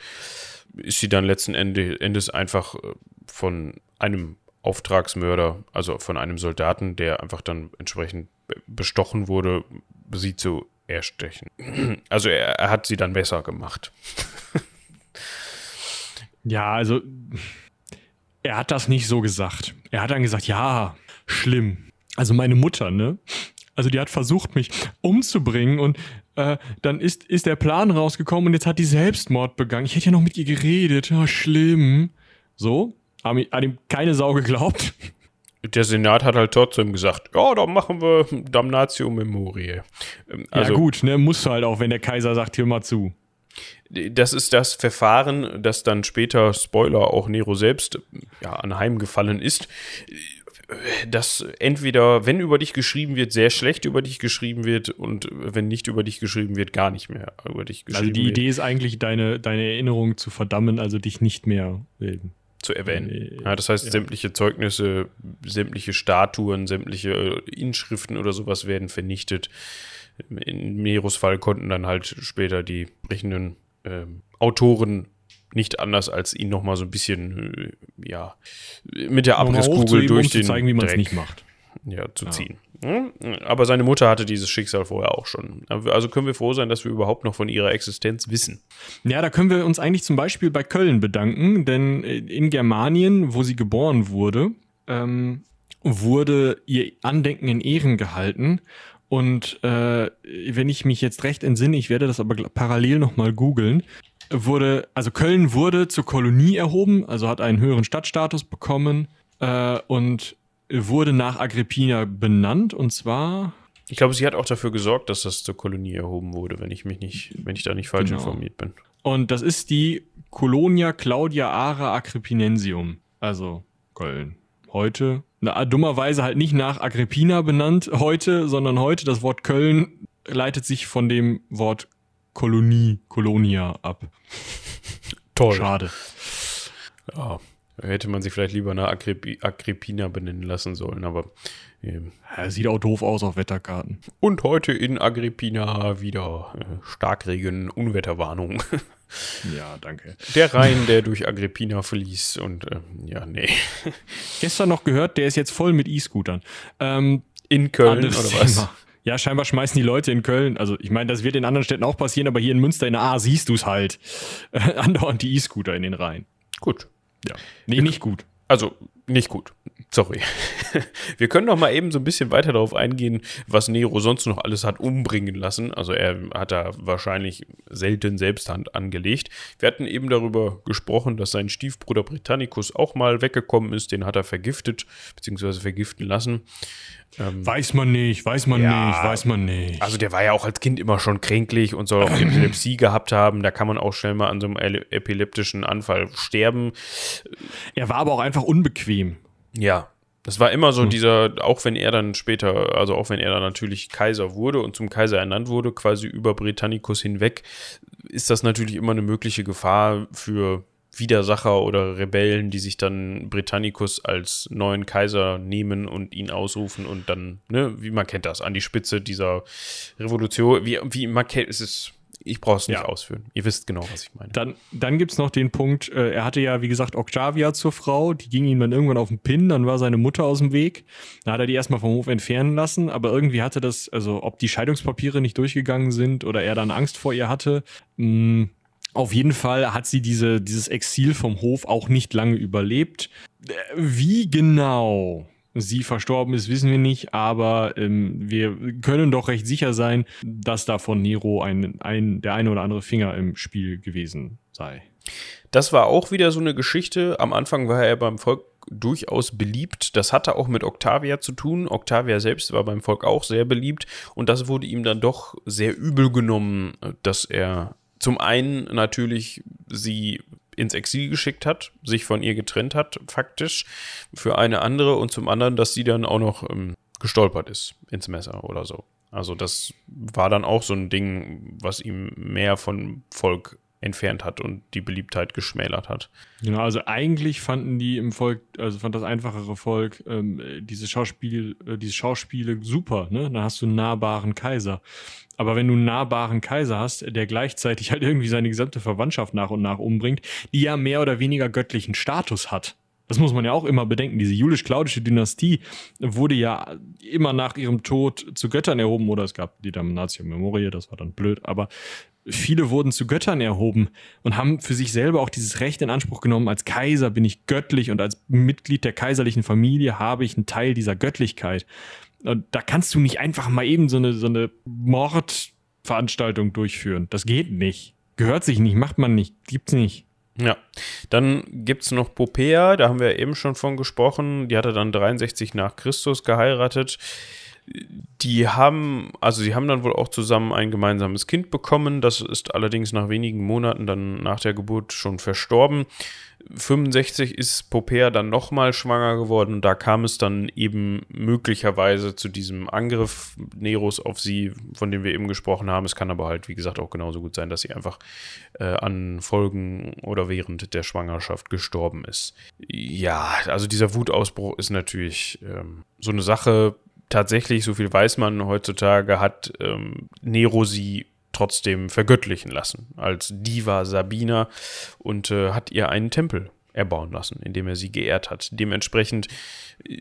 ist sie dann letzten Endes einfach äh, von einem Auftragsmörder, also von einem Soldaten, der einfach dann entsprechend bestochen wurde, sie zu erstechen. [CLEARS THROAT] Also er, er hat sie dann besser gemacht. [LAUGHS] ja, also er hat das nicht so gesagt. Er hat dann gesagt, ja, schlimm. Also meine Mutter, ne? Also die hat versucht, mich umzubringen und äh, dann ist, ist der Plan rausgekommen und jetzt hat die Selbstmord begangen. Ich hätte ja noch mit ihr geredet. Ja, schlimm. So, haben ihm keine Sau geglaubt. Der Senat hat halt trotzdem gesagt, ja, dann machen wir Damnatio Memoriae. Ähm, also, ja gut, ne, musst du halt auch, wenn der Kaiser sagt, hör mal zu. Das ist das Verfahren, das dann später, Spoiler, auch Nero selbst ja, anheimgefallen ist dass entweder, wenn über dich geschrieben wird, sehr schlecht über dich geschrieben wird und wenn nicht über dich geschrieben wird, gar nicht mehr über dich geschrieben wird. Also die Idee ist eigentlich, deine, deine Erinnerung zu verdammen, also dich nicht mehr zu erwähnen. Äh, ja, das heißt, ja. sämtliche Zeugnisse, sämtliche Statuen, sämtliche Inschriften oder sowas werden vernichtet. In Neros Fall konnten dann halt später die brechenden ähm, Autoren nicht anders, als ihn noch mal so ein bisschen, äh, ja, mit der Abrisskugel durch den zeigen, wie man es nicht macht. Ja, zu ja. ziehen. Hm? Aber seine Mutter hatte dieses Schicksal vorher auch schon. Also können wir froh sein, dass wir überhaupt noch von ihrer Existenz wissen. Ja, da können wir uns eigentlich zum Beispiel bei Köln bedanken, denn äh, in Germanien, wo sie geboren wurde, ähm, wurde ihr Andenken in Ehren gehalten. Und äh, wenn ich mich jetzt recht entsinne, ich werde das aber parallel nochmal googeln, wurde, also Köln wurde zur Kolonie erhoben, also hat einen höheren Stadtstatus bekommen äh, und wurde nach Agrippina benannt und zwar. Ich glaube, sie hat auch dafür gesorgt, dass das zur Kolonie erhoben wurde, wenn ich mich nicht, wenn ich da nicht falsch genau. informiert bin. Und das ist die Colonia Claudia Ara Agrippinensium, also Köln. Heute, na, dummerweise halt nicht nach Agrippina benannt heute, sondern heute das Wort Köln leitet sich von dem Wort Kolonie, Kolonia ab. Toll. Schade. Ja, hätte man sich vielleicht lieber nach Agripp Agrippina benennen lassen sollen, aber. Ähm. Ja, sieht auch doof aus auf Wetterkarten. Und heute in Agrippina wieder äh, Starkregen, Unwetterwarnung. [LAUGHS] Ja, danke. Der Rhein, der durch Agrippina fließt und äh, ja, nee. [LAUGHS] Gestern noch gehört, der ist jetzt voll mit E-Scootern. Ähm, in Köln oder was? Thema. Ja, scheinbar schmeißen die Leute in Köln, also ich meine, das wird in anderen Städten auch passieren, aber hier in Münster in der A siehst du es halt. Äh, [LAUGHS] andauernd die E-Scooter in den Rhein. Gut. Ja. Nee, nicht gut. Also, nicht gut. Sorry. [LAUGHS] Wir können noch mal eben so ein bisschen weiter darauf eingehen, was Nero sonst noch alles hat umbringen lassen. Also er hat da wahrscheinlich selten Selbsthand angelegt. Wir hatten eben darüber gesprochen, dass sein Stiefbruder Britannicus auch mal weggekommen ist. Den hat er vergiftet, beziehungsweise vergiften lassen. Ähm, weiß man nicht, weiß man ja, nicht, weiß man nicht. Also der war ja auch als Kind immer schon kränklich und soll auch Epilepsie [CLEARS THROAT] gehabt haben. Da kann man auch schnell mal an so einem epileptischen Anfall sterben. Er war aber auch einfach unbequem. Ja, das war immer so hm. dieser, auch wenn er dann später, also auch wenn er dann natürlich Kaiser wurde und zum Kaiser ernannt wurde, quasi über Britannicus hinweg, ist das natürlich immer eine mögliche Gefahr für Widersacher oder Rebellen, die sich dann Britannicus als neuen Kaiser nehmen und ihn ausrufen und dann, ne, wie man kennt das, an die Spitze dieser Revolution, wie, wie man kennt, es ist ich brauche es nicht ja. ausführen. Ihr wisst genau, was ich meine. Dann, dann gibt es noch den Punkt, äh, er hatte ja, wie gesagt, Octavia zur Frau, die ging ihm dann irgendwann auf den Pin, dann war seine Mutter aus dem Weg. Da hat er die erstmal vom Hof entfernen lassen, aber irgendwie hatte das, also ob die Scheidungspapiere nicht durchgegangen sind oder er dann Angst vor ihr hatte, mh, mm, auf jeden Fall hat sie diese, dieses Exil vom Hof auch nicht lange überlebt. Äh, wie genau sie verstorben ist, wissen wir nicht, aber ähm, wir können doch recht sicher sein, dass da von Nero ein, ein, der eine oder andere Finger im Spiel gewesen sei. Das war auch wieder so eine Geschichte. Am Anfang war er beim Volk durchaus beliebt. Das hatte auch mit Octavia zu tun. Octavia selbst war beim Volk auch sehr beliebt und das wurde ihm dann doch sehr übel genommen, dass er zum einen natürlich sie ins Exil geschickt hat, sich von ihr getrennt hat, faktisch, für eine andere und zum anderen, dass sie dann auch noch ähm, gestolpert ist ins Messer oder so. Also das war dann auch so ein Ding, was ihm mehr von Volk entfernt hat und die Beliebtheit geschmälert hat. Genau, also eigentlich fanden die im Volk, also fand das einfachere Volk ähm, diese Schauspiel, äh, diese Schauspiele super, ne? Dann hast du einen nahbaren Kaiser. Aber wenn du einen nahbaren Kaiser hast, der gleichzeitig halt irgendwie seine gesamte Verwandtschaft nach und nach umbringt, die ja mehr oder weniger göttlichen Status hat. Das muss man ja auch immer bedenken. Diese julisch-klaudische Dynastie wurde ja immer nach ihrem Tod zu Göttern erhoben oder es gab die Damnatio Memoria, das war dann blöd, aber viele wurden zu Göttern erhoben und haben für sich selber auch dieses Recht in Anspruch genommen, als Kaiser bin ich göttlich und als Mitglied der kaiserlichen Familie habe ich einen Teil dieser Göttlichkeit. Und da kannst du nicht einfach mal eben so eine, so eine Mordveranstaltung durchführen. Das geht nicht. Gehört sich nicht, macht man nicht, gibt's nicht. Ja, dann gibt es noch Popea, da haben wir eben schon von gesprochen. Die hatte dann 63 nach Christus geheiratet die haben, also sie haben dann wohl auch zusammen ein gemeinsames Kind bekommen. Das ist allerdings nach wenigen Monaten dann nach der Geburt schon verstorben. 65 ist Popea dann nochmal schwanger geworden da kam es dann eben möglicherweise zu diesem Angriff Neros auf sie, von dem wir eben gesprochen haben. Es kann aber halt, wie gesagt, auch genauso gut sein, dass sie einfach äh, an Folgen oder während der Schwangerschaft gestorben ist. Ja, also dieser Wutausbruch ist natürlich ähm, so eine Sache, tatsächlich, so viel weiß man heutzutage, hat ähm, Nero sie trotzdem vergöttlichen lassen als Diva Sabina und äh, hat ihr einen Tempel erbauen lassen, in dem er sie geehrt hat. Dementsprechend, äh,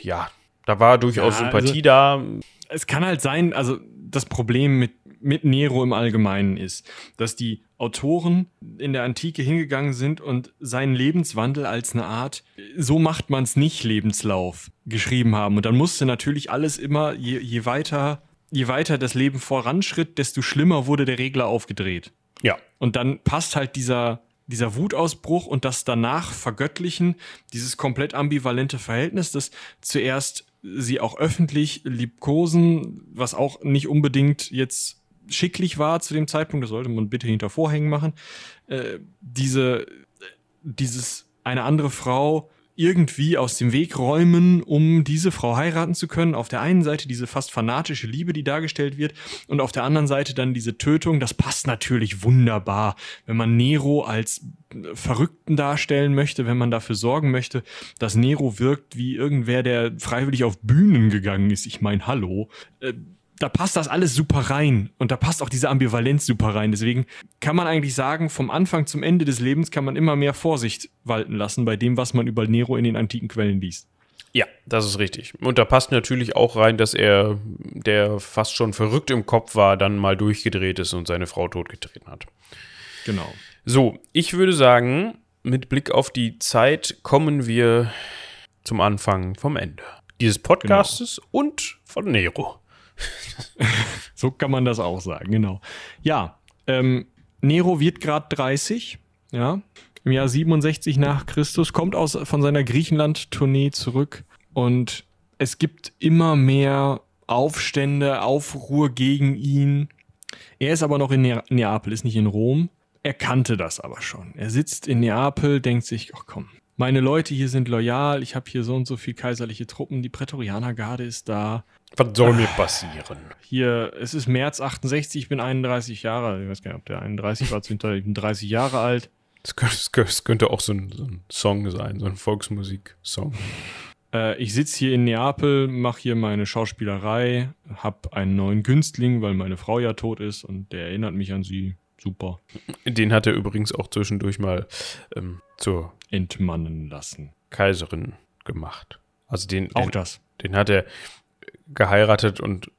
ja, da war durchaus ja, Sympathie also, da. Es kann halt sein, also das Problem mit mit Nero im Allgemeinen ist, dass die Autoren in der Antike hingegangen sind und seinen Lebenswandel als eine Art, so macht man es nicht, Lebenslauf geschrieben haben. Und dann musste natürlich alles immer, je, je weiter, je weiter das Leben voranschritt, desto schlimmer wurde der Regler aufgedreht. Ja. Und dann passt halt dieser, dieser Wutausbruch und das danach Vergöttlichen, dieses komplett ambivalente Verhältnis, das zuerst sie auch öffentlich liebkosen, was auch nicht unbedingt jetzt schicklich war zu dem Zeitpunkt, das sollte man bitte hinter Vorhängen machen, äh, diese, dieses eine andere Frau irgendwie aus dem Weg räumen, um diese Frau heiraten zu können. Auf der einen Seite diese fast fanatische Liebe, die dargestellt wird, und auf der anderen Seite dann diese Tötung. Das passt natürlich wunderbar, wenn man Nero als Verrückten darstellen möchte, wenn man dafür sorgen möchte, dass Nero wirkt wie irgendwer, der freiwillig auf Bühnen gegangen ist. Ich meine, hallo. Da passt das alles super rein und da passt auch diese Ambivalenz super rein. Deswegen kann man eigentlich sagen, vom Anfang zum Ende des Lebens kann man immer mehr Vorsicht walten lassen bei dem, was man über Nero in den antiken Quellen liest. Ja, das ist richtig. Und da passt natürlich auch rein, dass er, der fast schon verrückt im Kopf war, dann mal durchgedreht ist und seine Frau totgetreten hat. Genau. So, ich würde sagen, mit Blick auf die Zeit kommen wir zum Anfang vom Ende dieses Podcastes genau. und von Nero. [LAUGHS] so kann man das auch sagen, genau. Ja, ähm, Nero wird gerade 30, ja, im Jahr 67 nach Christus, kommt aus, von seiner Griechenland-Tournee zurück und es gibt immer mehr Aufstände, Aufruhr gegen ihn. Er ist aber noch in ne Neapel, ist nicht in Rom. Er kannte das aber schon. Er sitzt in Neapel, denkt sich, ach komm, meine Leute hier sind loyal, ich habe hier so und so viel kaiserliche Truppen, die Prätorianergarde ist da. Was soll mir passieren? Hier, es ist März 68, ich bin 31 Jahre alt. Ich weiß gar nicht, ob der 31 war, ich bin 30 Jahre alt. Das könnte, auch so ein, so ein, Song sein, so ein Volksmusik-Song. Äh, ich sitze hier in Neapel, mache hier meine Schauspielerei, habe einen neuen Günstling, weil meine Frau ja tot ist und der erinnert mich an sie. Super. Den hat er übrigens auch zwischendurch mal ähm, zur entmannen lassen. Kaiserin gemacht. Also den, auch den, das. Den hat er geheiratet und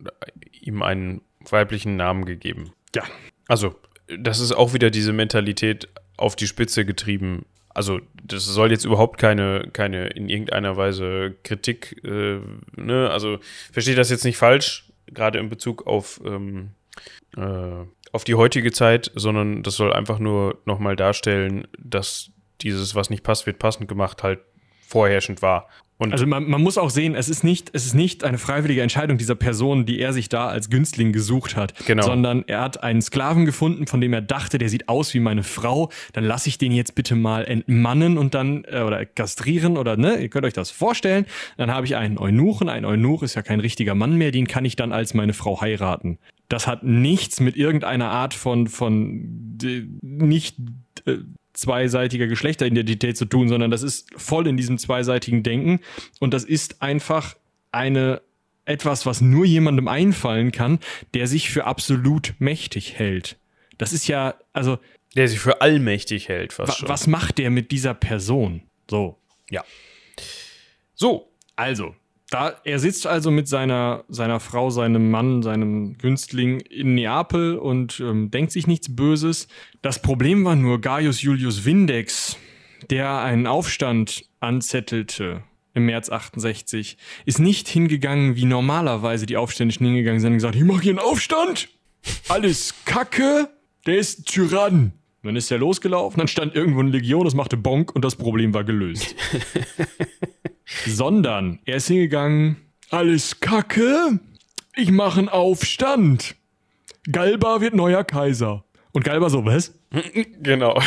ihm einen weiblichen Namen gegeben. Ja. Also, das ist auch wieder diese Mentalität auf die Spitze getrieben. Also, das soll jetzt überhaupt keine, keine in irgendeiner Weise Kritik, äh, ne? Also, verstehe das jetzt nicht falsch, gerade in Bezug auf, ähm, äh, auf die heutige Zeit, sondern das soll einfach nur nochmal darstellen, dass dieses, was nicht passt, wird passend gemacht, halt vorherrschend war. Und also man, man, muss auch sehen, es ist, nicht, es ist nicht eine freiwillige Entscheidung dieser Person, die er sich da als Günstling gesucht hat, genau. sondern er hat einen Sklaven gefunden, von dem er dachte, der sieht aus wie meine Frau, dann lasse ich den jetzt bitte mal entmannen und dann, äh, oder kastrieren oder, ne, ihr könnt euch das vorstellen, dann habe ich einen Eunuchen, ein Eunuch ist ja kein richtiger Mann mehr, den kann ich dann als meine Frau heiraten. Das hat nichts mit irgendeiner Art von, von, nicht, äh, zweiseitiger Geschlechteridentität zu tun, sondern das ist voll in diesem zweiseitigen Denken und das ist einfach eine etwas, was nur jemandem einfallen kann, der sich für absolut mächtig hält. Das ist ja, also. Der sich für allmächtig hält, fast schon. Was macht der mit dieser Person? So. Ja. So. Also, da, er sitzt also mit seiner, seiner Frau, seinem Mann, seinem Günstling in Neapel und ähm, denkt sich nichts Böses. Das Problem war nur Gaius Julius Vindex, der einen Aufstand anzettelte im März 68, ist nicht hingegangen, wie normalerweise die Aufständischen hingegangen sind und gesagt, ich mache hier einen Aufstand, alles Kacke, der ist Tyrann. dann ist er losgelaufen, dann stand irgendwo eine Legion, das machte Bonk und das Problem war gelöst. [LAUGHS] Sondern er ist hingegangen, alles Kacke, ich mache einen Aufstand. Galba wird neuer Kaiser. Und Galba so, was? Genau.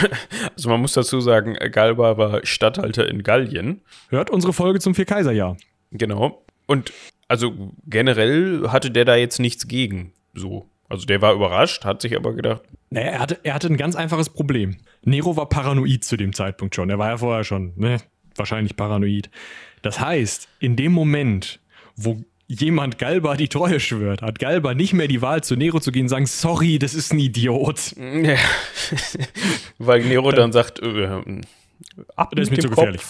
Also man muss dazu sagen, Galba war Statthalter in Gallien. Hört unsere Folge zum Vier-Kaiser-Jahr. Genau. Und also generell hatte der da jetzt nichts gegen. So. Also der war überrascht, hat sich aber gedacht. Naja, er hatte, er hatte ein ganz einfaches Problem. Nero war paranoid zu dem Zeitpunkt schon. Er war ja vorher schon, ne? Wahrscheinlich paranoid. Das heißt, in dem Moment, wo jemand Galba die Treue schwört, hat Galba nicht mehr die Wahl, zu Nero zu gehen und sagen, sorry, das ist ein Idiot. Ja. [LAUGHS] Weil Nero dann, dann sagt, äh, ab das ist mir zu gefährlich.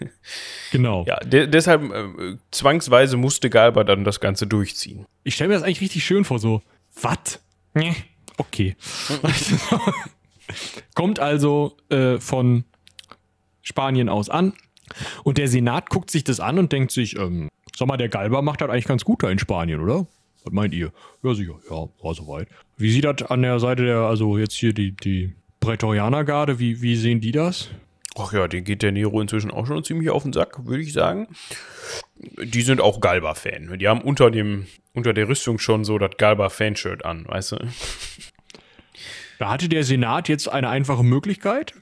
[LAUGHS] genau. Ja, de deshalb äh, zwangsweise musste Galba dann das Ganze durchziehen. Ich stelle mir das eigentlich richtig schön vor, so, was? Okay. [LAUGHS] Kommt also äh, von Spanien aus an und der Senat guckt sich das an und denkt sich, ähm, Sag mal, der Galba macht das eigentlich ganz gut da in Spanien, oder? Was meint ihr? Ja, sicher. Ja, war soweit. Wie sieht das an der Seite der, also jetzt hier die, die Prätorianergarde, wie, wie sehen die das? Ach ja, den geht der Nero inzwischen auch schon ziemlich auf den Sack, würde ich sagen. Die sind auch Galba-Fan. Die haben unter dem, unter der Rüstung schon so das Galba-Fanshirt an, weißt du? Da hatte der Senat jetzt eine einfache Möglichkeit.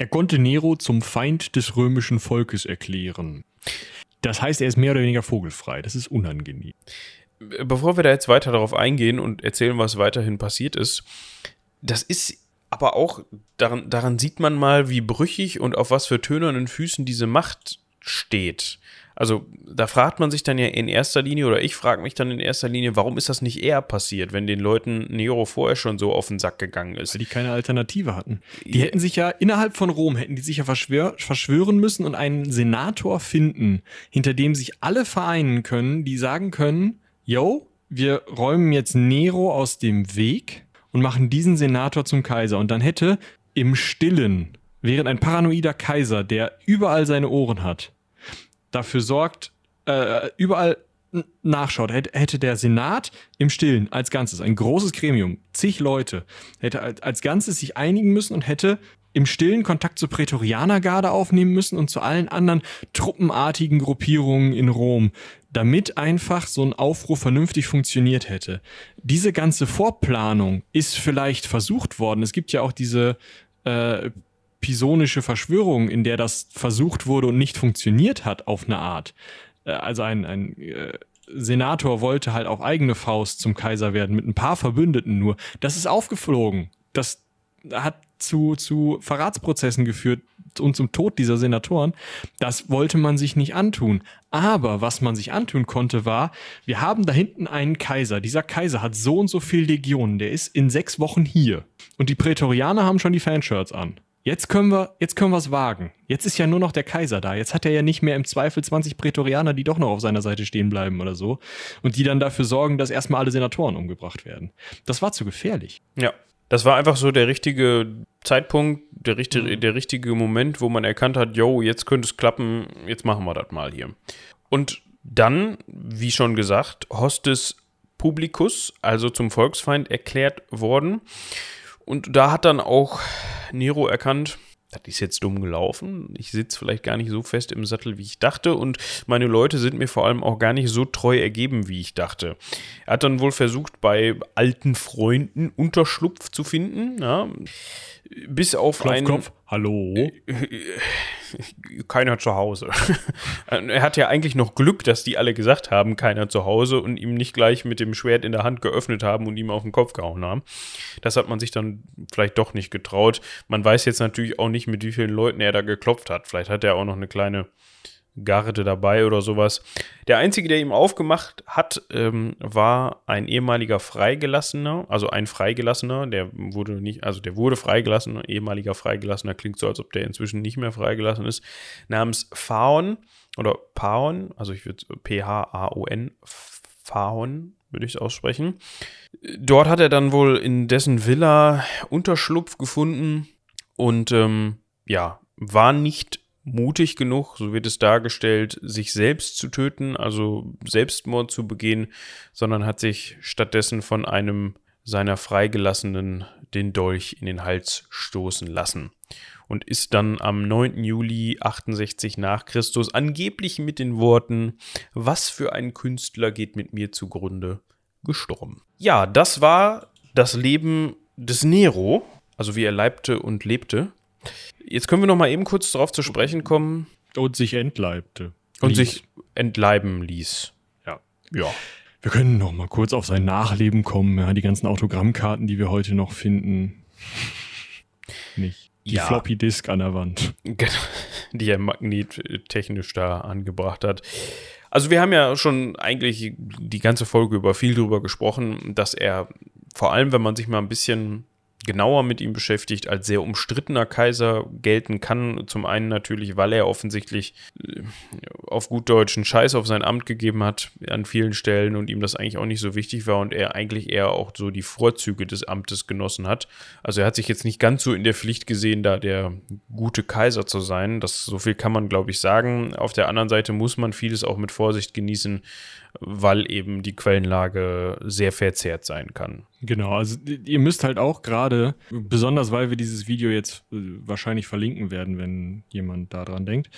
Er konnte Nero zum Feind des römischen Volkes erklären. Das heißt, er ist mehr oder weniger vogelfrei. Das ist unangenehm. Bevor wir da jetzt weiter darauf eingehen und erzählen, was weiterhin passiert ist, das ist aber auch, daran, daran sieht man mal, wie brüchig und auf was für tönernen Füßen diese Macht steht. Also da fragt man sich dann ja in erster Linie, oder ich frage mich dann in erster Linie, warum ist das nicht eher passiert, wenn den Leuten Nero vorher schon so auf den Sack gegangen ist? Weil die keine Alternative hatten. Die ja. hätten sich ja innerhalb von Rom, hätten die sich ja verschwör, verschwören müssen und einen Senator finden, hinter dem sich alle vereinen können, die sagen können, yo, wir räumen jetzt Nero aus dem Weg und machen diesen Senator zum Kaiser. Und dann hätte im Stillen, während ein paranoider Kaiser, der überall seine Ohren hat, dafür sorgt, äh, überall nachschaut, hätte, der Senat im Stillen als Ganzes, ein großes Gremium, zig Leute, hätte als Ganzes sich einigen müssen und hätte im Stillen Kontakt zur Prätorianergarde aufnehmen müssen und zu allen anderen truppenartigen Gruppierungen in Rom, damit einfach so ein Aufruf vernünftig funktioniert hätte. Diese ganze Vorplanung ist vielleicht versucht worden. Es gibt ja auch diese äh, pisonische Verschwörung, in der das versucht wurde und nicht funktioniert hat auf eine Art. Äh, also ein, ein äh, Senator wollte halt auf eigene Faust zum Kaiser werden, mit ein paar Verbündeten nur. Das ist aufgeflogen. Das hat zu, zu Verratsprozessen geführt und zum Tod dieser Senatoren. Das wollte man sich nicht antun. Aber was man sich antun konnte, war, wir haben da hinten einen Kaiser. Dieser Kaiser hat so und so viel Legionen. Der ist in sechs Wochen hier. Und die Prätorianer haben schon die Fanshirts an. Jetzt können wir, jetzt können wir es wagen. Jetzt ist ja nur noch der Kaiser da. Jetzt hat er ja nicht mehr im Zweifel 20 Prätorianer, die doch noch auf seiner Seite stehen bleiben oder so. Und die dann dafür sorgen, dass erstmal alle Senatoren umgebracht werden. Das war zu gefährlich. Ja. Das war einfach so der richtige Zeitpunkt, der richtige, mhm. der richtige Moment, wo man erkannt hat, yo, jetzt könnte es klappen, jetzt machen wir das mal hier. Und dann, wie schon gesagt, Hostes Publicus, also zum Volksfeind erklärt worden. Und da hat dann auch Nero erkannt, das ist jetzt dumm gelaufen. Ich sitze vielleicht gar nicht so fest im Sattel, wie ich dachte. Und meine Leute sind mir vor allem auch gar nicht so treu ergeben, wie ich dachte. Er hat dann wohl versucht, bei alten Freunden Unterschlupf zu finden. Ja bis auf Klopf, einen. Klopf. Hallo? [LAUGHS] Keiner zu Hause. [LAUGHS] er hat ja eigentlich noch Glück, dass die alle gesagt haben, keiner zu Hause und ihm nicht gleich mit dem Schwert in der Hand geöffnet haben und ihm auf den Kopf gehauen haben. Das hat man sich dann vielleicht doch nicht getraut. Man weiß jetzt natürlich auch nicht, mit wie vielen Leuten er da geklopft hat. Vielleicht hat er auch noch eine kleine Garde dabei oder sowas. Der einzige, der ihm aufgemacht hat, ähm, war ein ehemaliger Freigelassener, also ein Freigelassener, der wurde nicht, also der wurde freigelassen, ehemaliger Freigelassener, klingt so, als ob der inzwischen nicht mehr freigelassen ist, namens Faon oder Paon, also ich würde P-H-A-O-N, Faon würde ich es aussprechen. Dort hat er dann wohl in dessen Villa Unterschlupf gefunden und ähm, ja, war nicht mutig genug, so wird es dargestellt, sich selbst zu töten, also Selbstmord zu begehen, sondern hat sich stattdessen von einem seiner Freigelassenen den Dolch in den Hals stoßen lassen und ist dann am 9. Juli 68 nach Christus angeblich mit den Worten Was für ein Künstler geht mit mir zugrunde gestorben. Ja, das war das Leben des Nero, also wie er leibte und lebte. Jetzt können wir noch mal eben kurz darauf zu sprechen kommen. Und sich entleibte. Und ließ. sich entleiben ließ. Ja. Ja. Wir können noch mal kurz auf sein Nachleben kommen. Ja, die ganzen Autogrammkarten, die wir heute noch finden. Nicht. Die ja. Floppy Disk an der Wand. Die er magnettechnisch da angebracht hat. Also wir haben ja schon eigentlich die ganze Folge über viel drüber gesprochen, dass er vor allem, wenn man sich mal ein bisschen genauer mit ihm beschäftigt, als sehr umstrittener Kaiser gelten kann. Zum einen natürlich, weil er offensichtlich äh, auf gut deutschen Scheiß auf sein Amt gegeben hat an vielen Stellen und ihm das eigentlich auch nicht so wichtig war und er eigentlich eher auch so die Vorzüge des Amtes genossen hat. Also er hat sich jetzt nicht ganz so in der Pflicht gesehen, da der gute Kaiser zu sein. Das so viel kann man, glaube ich, sagen. Auf der anderen Seite muss man vieles auch mit Vorsicht genießen, weil eben die Quellenlage sehr verzerrt sein kann. Genau, also ihr müsst halt auch gerade, besonders weil wir dieses Video jetzt äh, wahrscheinlich verlinken werden, wenn jemand daran denkt,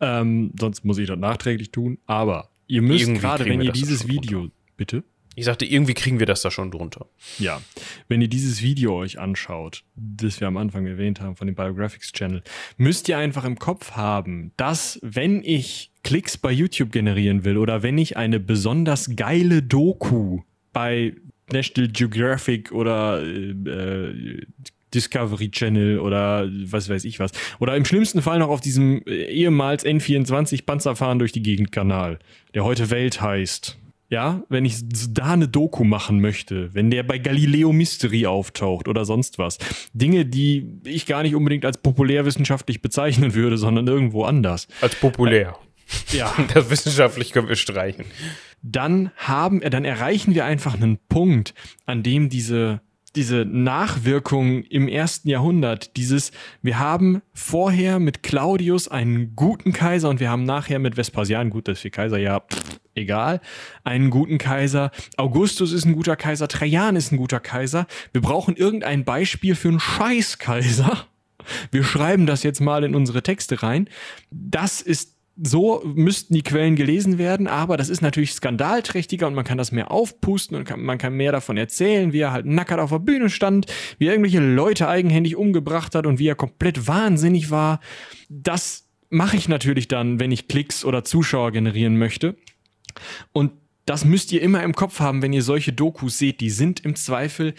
ähm, sonst muss ich das nachträglich tun, aber ihr müsst gerade, wenn ihr dieses Video, bitte? Ich sagte, irgendwie kriegen wir das da schon drunter. Ja, wenn ihr dieses Video euch anschaut, das wir am Anfang erwähnt haben von dem Biographics Channel, müsst ihr einfach im Kopf haben, dass wenn ich Klicks bei YouTube generieren will oder wenn ich eine besonders geile Doku bei National Geographic oder äh, Discovery Channel oder was weiß ich was. Oder im schlimmsten Fall noch auf diesem äh, ehemals N24 Panzerfahren durch die Gegend Kanal, der heute Welt heißt ja, wenn ich da eine Doku machen möchte, wenn der bei Galileo Mystery auftaucht oder sonst was. Dinge, die ich gar nicht unbedingt als populärwissenschaftlich bezeichnen würde, sondern irgendwo anders. Als populär. Äh, ja. [LAUGHS] Das wissenschaftlich können wir streichen. Dann haben, dann erreichen wir einfach einen Punkt, an dem diese diese Nachwirkung im ersten Jahrhundert, dieses, wir haben vorher mit Claudius einen guten Kaiser und wir haben nachher mit Vespasian, gut, das ist für Kaiser ja pff, egal, einen guten Kaiser. Augustus ist ein guter Kaiser, Trajan ist ein guter Kaiser. Wir brauchen irgendein Beispiel für einen Scheißkaiser. Wir schreiben das jetzt mal in unsere Texte rein. Das ist so müssten die Quellen gelesen werden, aber das ist natürlich skandalträchtiger und man kann das mehr aufpusten und kann, man kann mehr davon erzählen, wie er halt nackert auf der Bühne stand, wie er irgendwelche Leute eigenhändig umgebracht hat und wie er komplett wahnsinnig war. Das mache ich natürlich dann, wenn ich Klicks oder Zuschauer generieren möchte. Und das müsst ihr immer im Kopf haben, wenn ihr solche Dokus seht. Die sind im Zweifel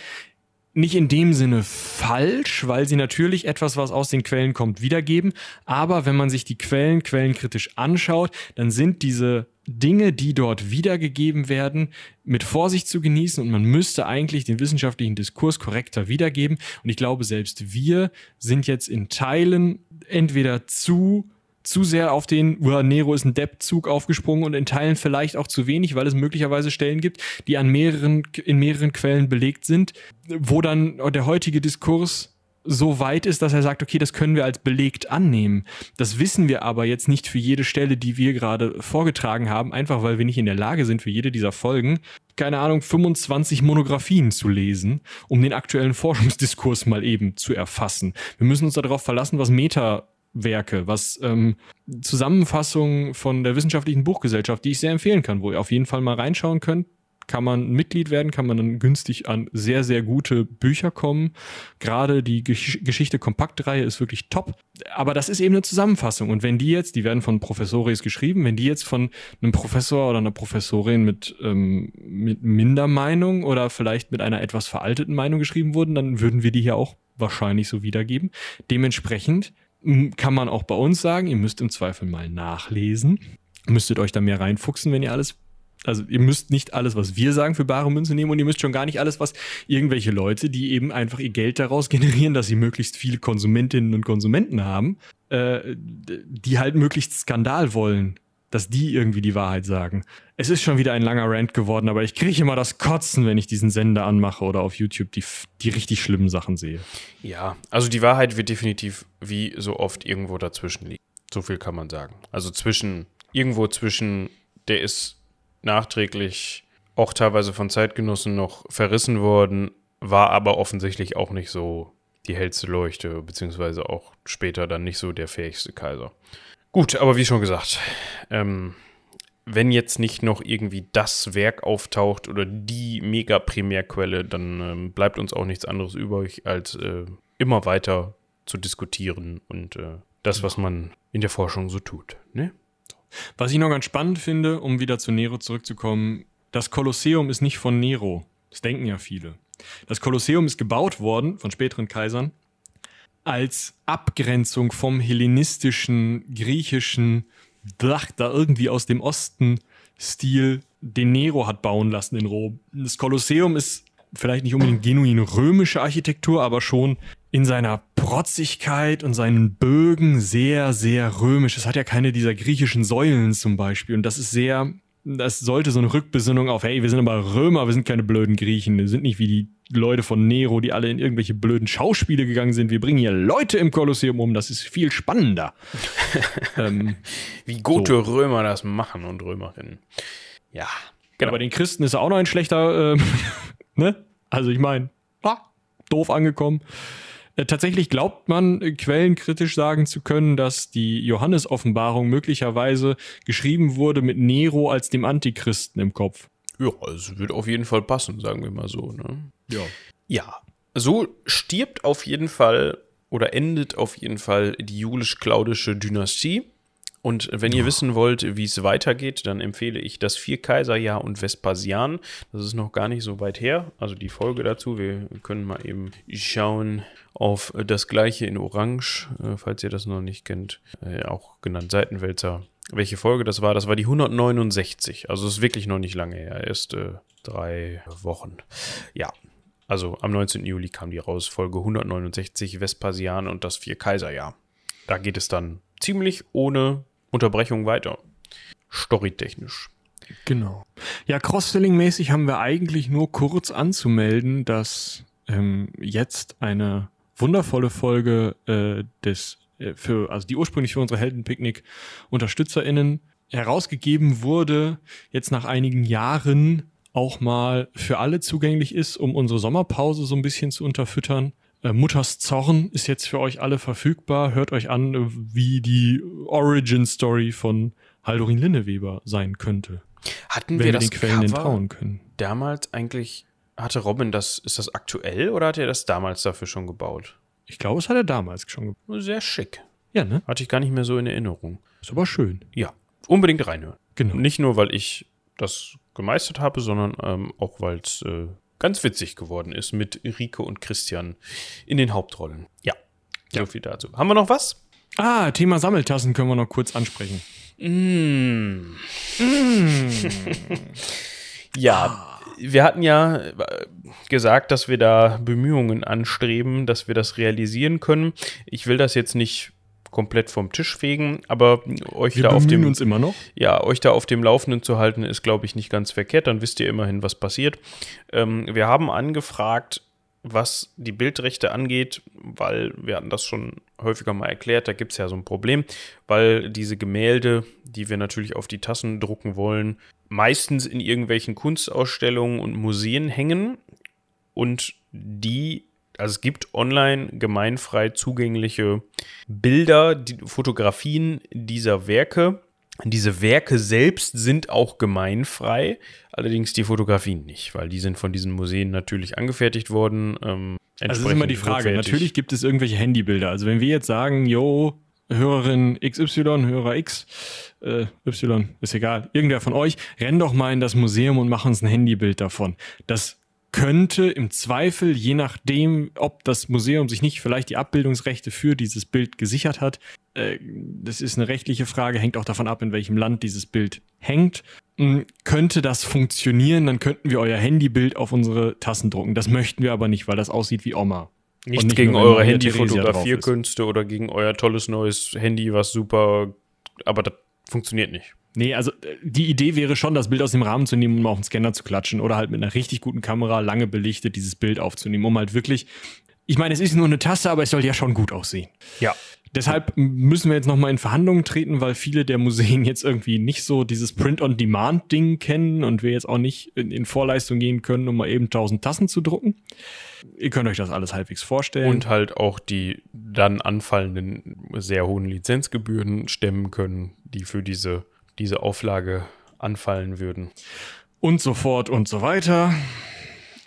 nicht in dem Sinne falsch, weil sie natürlich etwas, was aus den Quellen kommt, wiedergeben. Aber wenn man sich die Quellen quellenkritisch anschaut, dann sind diese Dinge, die dort wiedergegeben werden, mit Vorsicht zu genießen und man müsste eigentlich den wissenschaftlichen Diskurs korrekter wiedergeben. Und ich glaube, selbst wir sind jetzt in Teilen entweder zu zu sehr auf den uh, Nero ist ein Depp-Zug aufgesprungen und in Teilen vielleicht auch zu wenig, weil es möglicherweise Stellen gibt, die an mehreren, in mehreren Quellen belegt sind, wo dann der heutige Diskurs so weit ist, dass er sagt, okay, das können wir als belegt annehmen. Das wissen wir aber jetzt nicht für jede Stelle, die wir gerade vorgetragen haben, einfach weil wir nicht in der Lage sind, für jede dieser Folgen, keine Ahnung, 25 Monographien zu lesen, um den aktuellen Forschungsdiskurs mal eben zu erfassen. Wir müssen uns darauf verlassen, was Meta Werke, was ähm, Zusammenfassungen von der wissenschaftlichen Buchgesellschaft, die ich sehr empfehlen kann, wo ihr auf jeden Fall mal reinschauen könnt. Kann man Mitglied werden, kann man dann günstig an sehr, sehr gute Bücher kommen. Gerade die Gesch Geschichte Kompaktreihe ist wirklich top. Aber das ist eben eine Zusammenfassung. Und wenn die jetzt, die werden von Professoris geschrieben, wenn die jetzt von einem Professor oder einer Professorin mit, ähm, mit Mindermeinung oder vielleicht mit einer etwas veralteten Meinung geschrieben wurden, dann würden wir die hier auch wahrscheinlich so wiedergeben. Dementsprechend kann man auch bei uns sagen, ihr müsst im Zweifel mal nachlesen. Müsstet euch da mehr reinfuchsen, wenn ihr alles also ihr müsst nicht alles, was wir sagen, für bare Münze nehmen und ihr müsst schon gar nicht alles, was irgendwelche Leute, die eben einfach ihr Geld daraus [LAUGHS] generieren, dass sie möglichst viele Konsumentinnen und Konsumenten haben, äh, die halt möglichst Skandal wollen, dass die irgendwie die Wahrheit sagen. Es ist schon wieder ein langer Rant geworden, aber ich kriege immer das Kotzen, wenn ich diesen Sender anmache oder auf YouTube die, die richtig schlimmen Sachen sehe. Ja, also die Wahrheit wird definitiv wie so oft irgendwo dazwischen liegen. So viel kann man sagen. Also zwischen, irgendwo zwischen, der ist nachträglich auch teilweise von Zeitgenossen noch verrissen worden, war aber offensichtlich auch nicht so die hellste Leuchte, beziehungsweise auch später dann nicht so der fähigste Kaiser. Gut, aber wie schon gesagt, ähm, wenn jetzt nicht noch irgendwie das Werk auftaucht oder die Mega-Primärquelle, dann ähm, bleibt uns auch nichts anderes übrig, als äh, immer weiter zu diskutieren und äh, das, was man in der Forschung so tut. Ne? Was ich noch ganz spannend finde, um wieder zu Nero zurückzukommen, das Kolosseum ist nicht von Nero. Das denken ja viele. Das Kolosseum ist gebaut worden von späteren Kaisern als Abgrenzung vom hellenistischen, griechischen, da irgendwie aus dem Osten Stil, den Nero hat bauen lassen in Rom. Das Kolosseum ist vielleicht nicht unbedingt genuin römische Architektur, aber schon in seiner Protzigkeit und seinen Bögen sehr, sehr römisch. Es hat ja keine dieser griechischen Säulen zum Beispiel. Und das ist sehr, das sollte so eine Rückbesinnung auf, hey, wir sind aber Römer, wir sind keine blöden Griechen. Wir sind nicht wie die Leute von Nero, die alle in irgendwelche blöden Schauspiele gegangen sind. Wir bringen hier Leute im Kolosseum um, das ist viel spannender. [LAUGHS] ähm, wie gute so. Römer das machen und Römerinnen. Ja. Genau. Bei den Christen ist er auch noch ein schlechter, äh, [LAUGHS] ne? Also ich meine, ah, doof angekommen. Äh, tatsächlich glaubt man, äh, quellenkritisch sagen zu können, dass die Johannes-Offenbarung möglicherweise geschrieben wurde mit Nero als dem Antichristen im Kopf. Ja, es wird auf jeden Fall passen, sagen wir mal so. Ne? Ja. Ja, so stirbt auf jeden Fall oder endet auf jeden Fall die julisch-claudische Dynastie. Und wenn ihr wissen wollt, wie es weitergeht, dann empfehle ich das Vierkaiserjahr und Vespasian. Das ist noch gar nicht so weit her. Also die Folge dazu. Wir können mal eben schauen auf das gleiche in Orange, äh, falls ihr das noch nicht kennt. Äh, auch genannt Seitenwälzer. Welche Folge das war? Das war die 169. Also ist wirklich noch nicht lange her. Erst äh, drei Wochen. Ja. Also am 19. Juli kam die raus. Folge 169 Vespasian und das Vierkaiserjahr. Da geht es dann ziemlich ohne Unterbrechung weiter. Storytechnisch. Genau. Ja, Cross-Selling-mäßig haben wir eigentlich nur kurz anzumelden, dass ähm, jetzt eine wundervolle Folge äh, des äh, für also die ursprünglich für unsere Heldenpicknick Unterstützerinnen herausgegeben wurde, jetzt nach einigen Jahren auch mal für alle zugänglich ist, um unsere Sommerpause so ein bisschen zu unterfüttern. Äh, Mutters Zorn ist jetzt für euch alle verfügbar. Hört euch an, äh, wie die Origin Story von Haldorin Linneweber sein könnte. Hatten wir, wir das den Quellen Cover entrauen können. Damals eigentlich hatte Robin das, ist das aktuell oder hat er das damals dafür schon gebaut? Ich glaube, es hat er damals schon gebaut. Sehr schick. Ja, ne? Hatte ich gar nicht mehr so in Erinnerung. Ist aber schön. Ja, unbedingt reinhören. Genau. Nicht nur, weil ich das gemeistert habe, sondern ähm, auch, weil es äh, ganz witzig geworden ist mit Rike und Christian in den Hauptrollen. Ja, so ja. viel dazu. Haben wir noch was? Ah, Thema Sammeltassen können wir noch kurz ansprechen. Mm. Mm. [LAUGHS] ja, wir hatten ja äh, gesagt, dass wir da Bemühungen anstreben, dass wir das realisieren können. Ich will das jetzt nicht komplett vom Tisch fegen, aber euch Wir da auf dem uns immer noch. Ja, euch da auf dem Laufenden zu halten ist glaube ich nicht ganz verkehrt, dann wisst ihr immerhin, was passiert. Ähm, wir haben angefragt, was die Bildrechte angeht, weil wir hatten das schon häufiger mal erklärt, da gibt es ja so ein Problem, weil diese Gemälde, die wir natürlich auf die Tassen drucken wollen, meistens in irgendwelchen Kunstausstellungen und Museen hängen und die also es gibt online gemeinfrei zugängliche Bilder, die, Fotografien dieser Werke. Diese Werke selbst sind auch gemeinfrei, allerdings die Fotografien nicht, weil die sind von diesen Museen natürlich angefertigt worden. Ähm, also das ist immer die Frage. Natürlich gibt es irgendwelche Handybilder. Also wenn wir jetzt sagen, yo, Hörerin XY, Hörer X, äh, Y, ist egal, irgendwer von euch, renn doch mal in das Museum und mach uns ein Handybild davon. Das könnte im Zweifel, je nachdem, ob das Museum sich nicht vielleicht die Abbildungsrechte für dieses Bild gesichert hat, äh, das ist eine rechtliche Frage, hängt auch davon ab, in welchem Land dieses Bild hängt, hm, könnte das funktionieren, dann könnten wir euer Handybild auf unsere Tassen drucken. Das möchten wir aber nicht, weil das aussieht wie Oma. Nicht, nicht gegen eure Handyfotografierkünste oder gegen euer tolles neues Handy, was super, aber das funktioniert nicht. Nee, also äh, die Idee wäre schon, das Bild aus dem Rahmen zu nehmen, um auf den Scanner zu klatschen oder halt mit einer richtig guten Kamera lange belichtet dieses Bild aufzunehmen, um halt wirklich. Ich meine, es ist nur eine Tasse, aber es soll ja schon gut aussehen. Ja. Deshalb müssen wir jetzt nochmal in Verhandlungen treten, weil viele der Museen [LAUGHS] jetzt irgendwie nicht so dieses Print-on-Demand-Ding kennen und wir jetzt auch nicht in, in, Vorleistung gehen können, um mal eben 1000 Tassen zu drucken. Ihr könnt euch das alles halbwegs vorstellen. Und halt auch die dann anfallenden sehr hohen Lizenzgebühren stemmen können, die für diese diese Auflage anfallen würden. Und so fort und so weiter.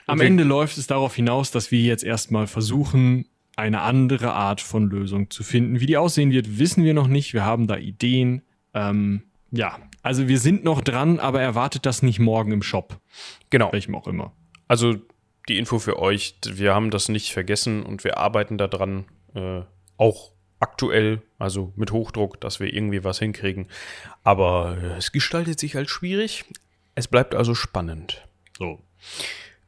Am okay. Ende läuft es darauf hinaus, dass wir jetzt erstmal versuchen, eine andere Art von Lösung zu finden. Wie die aussehen wird, wissen wir noch nicht. Wir haben da Ideen. Ähm, ja, also wir sind noch dran, aber erwartet das nicht morgen im Shop. Genau. Welchem auch immer. Also die Info für euch, wir haben das nicht vergessen und wir arbeiten daran, äh, auch aktuell, also mit Hochdruck, dass wir irgendwie was hinkriegen. Aber äh, es gestaltet sich als schwierig. Es bleibt also spannend. So.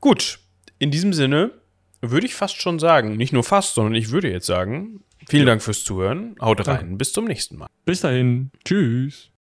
Gut, in diesem Sinne würde ich fast schon sagen, nicht nur fast, sondern ich würde jetzt sagen, vielen ja. Dank fürs Zuhören. Haut rein. Bis zum nächsten Mal. Bis dahin. Tschüss.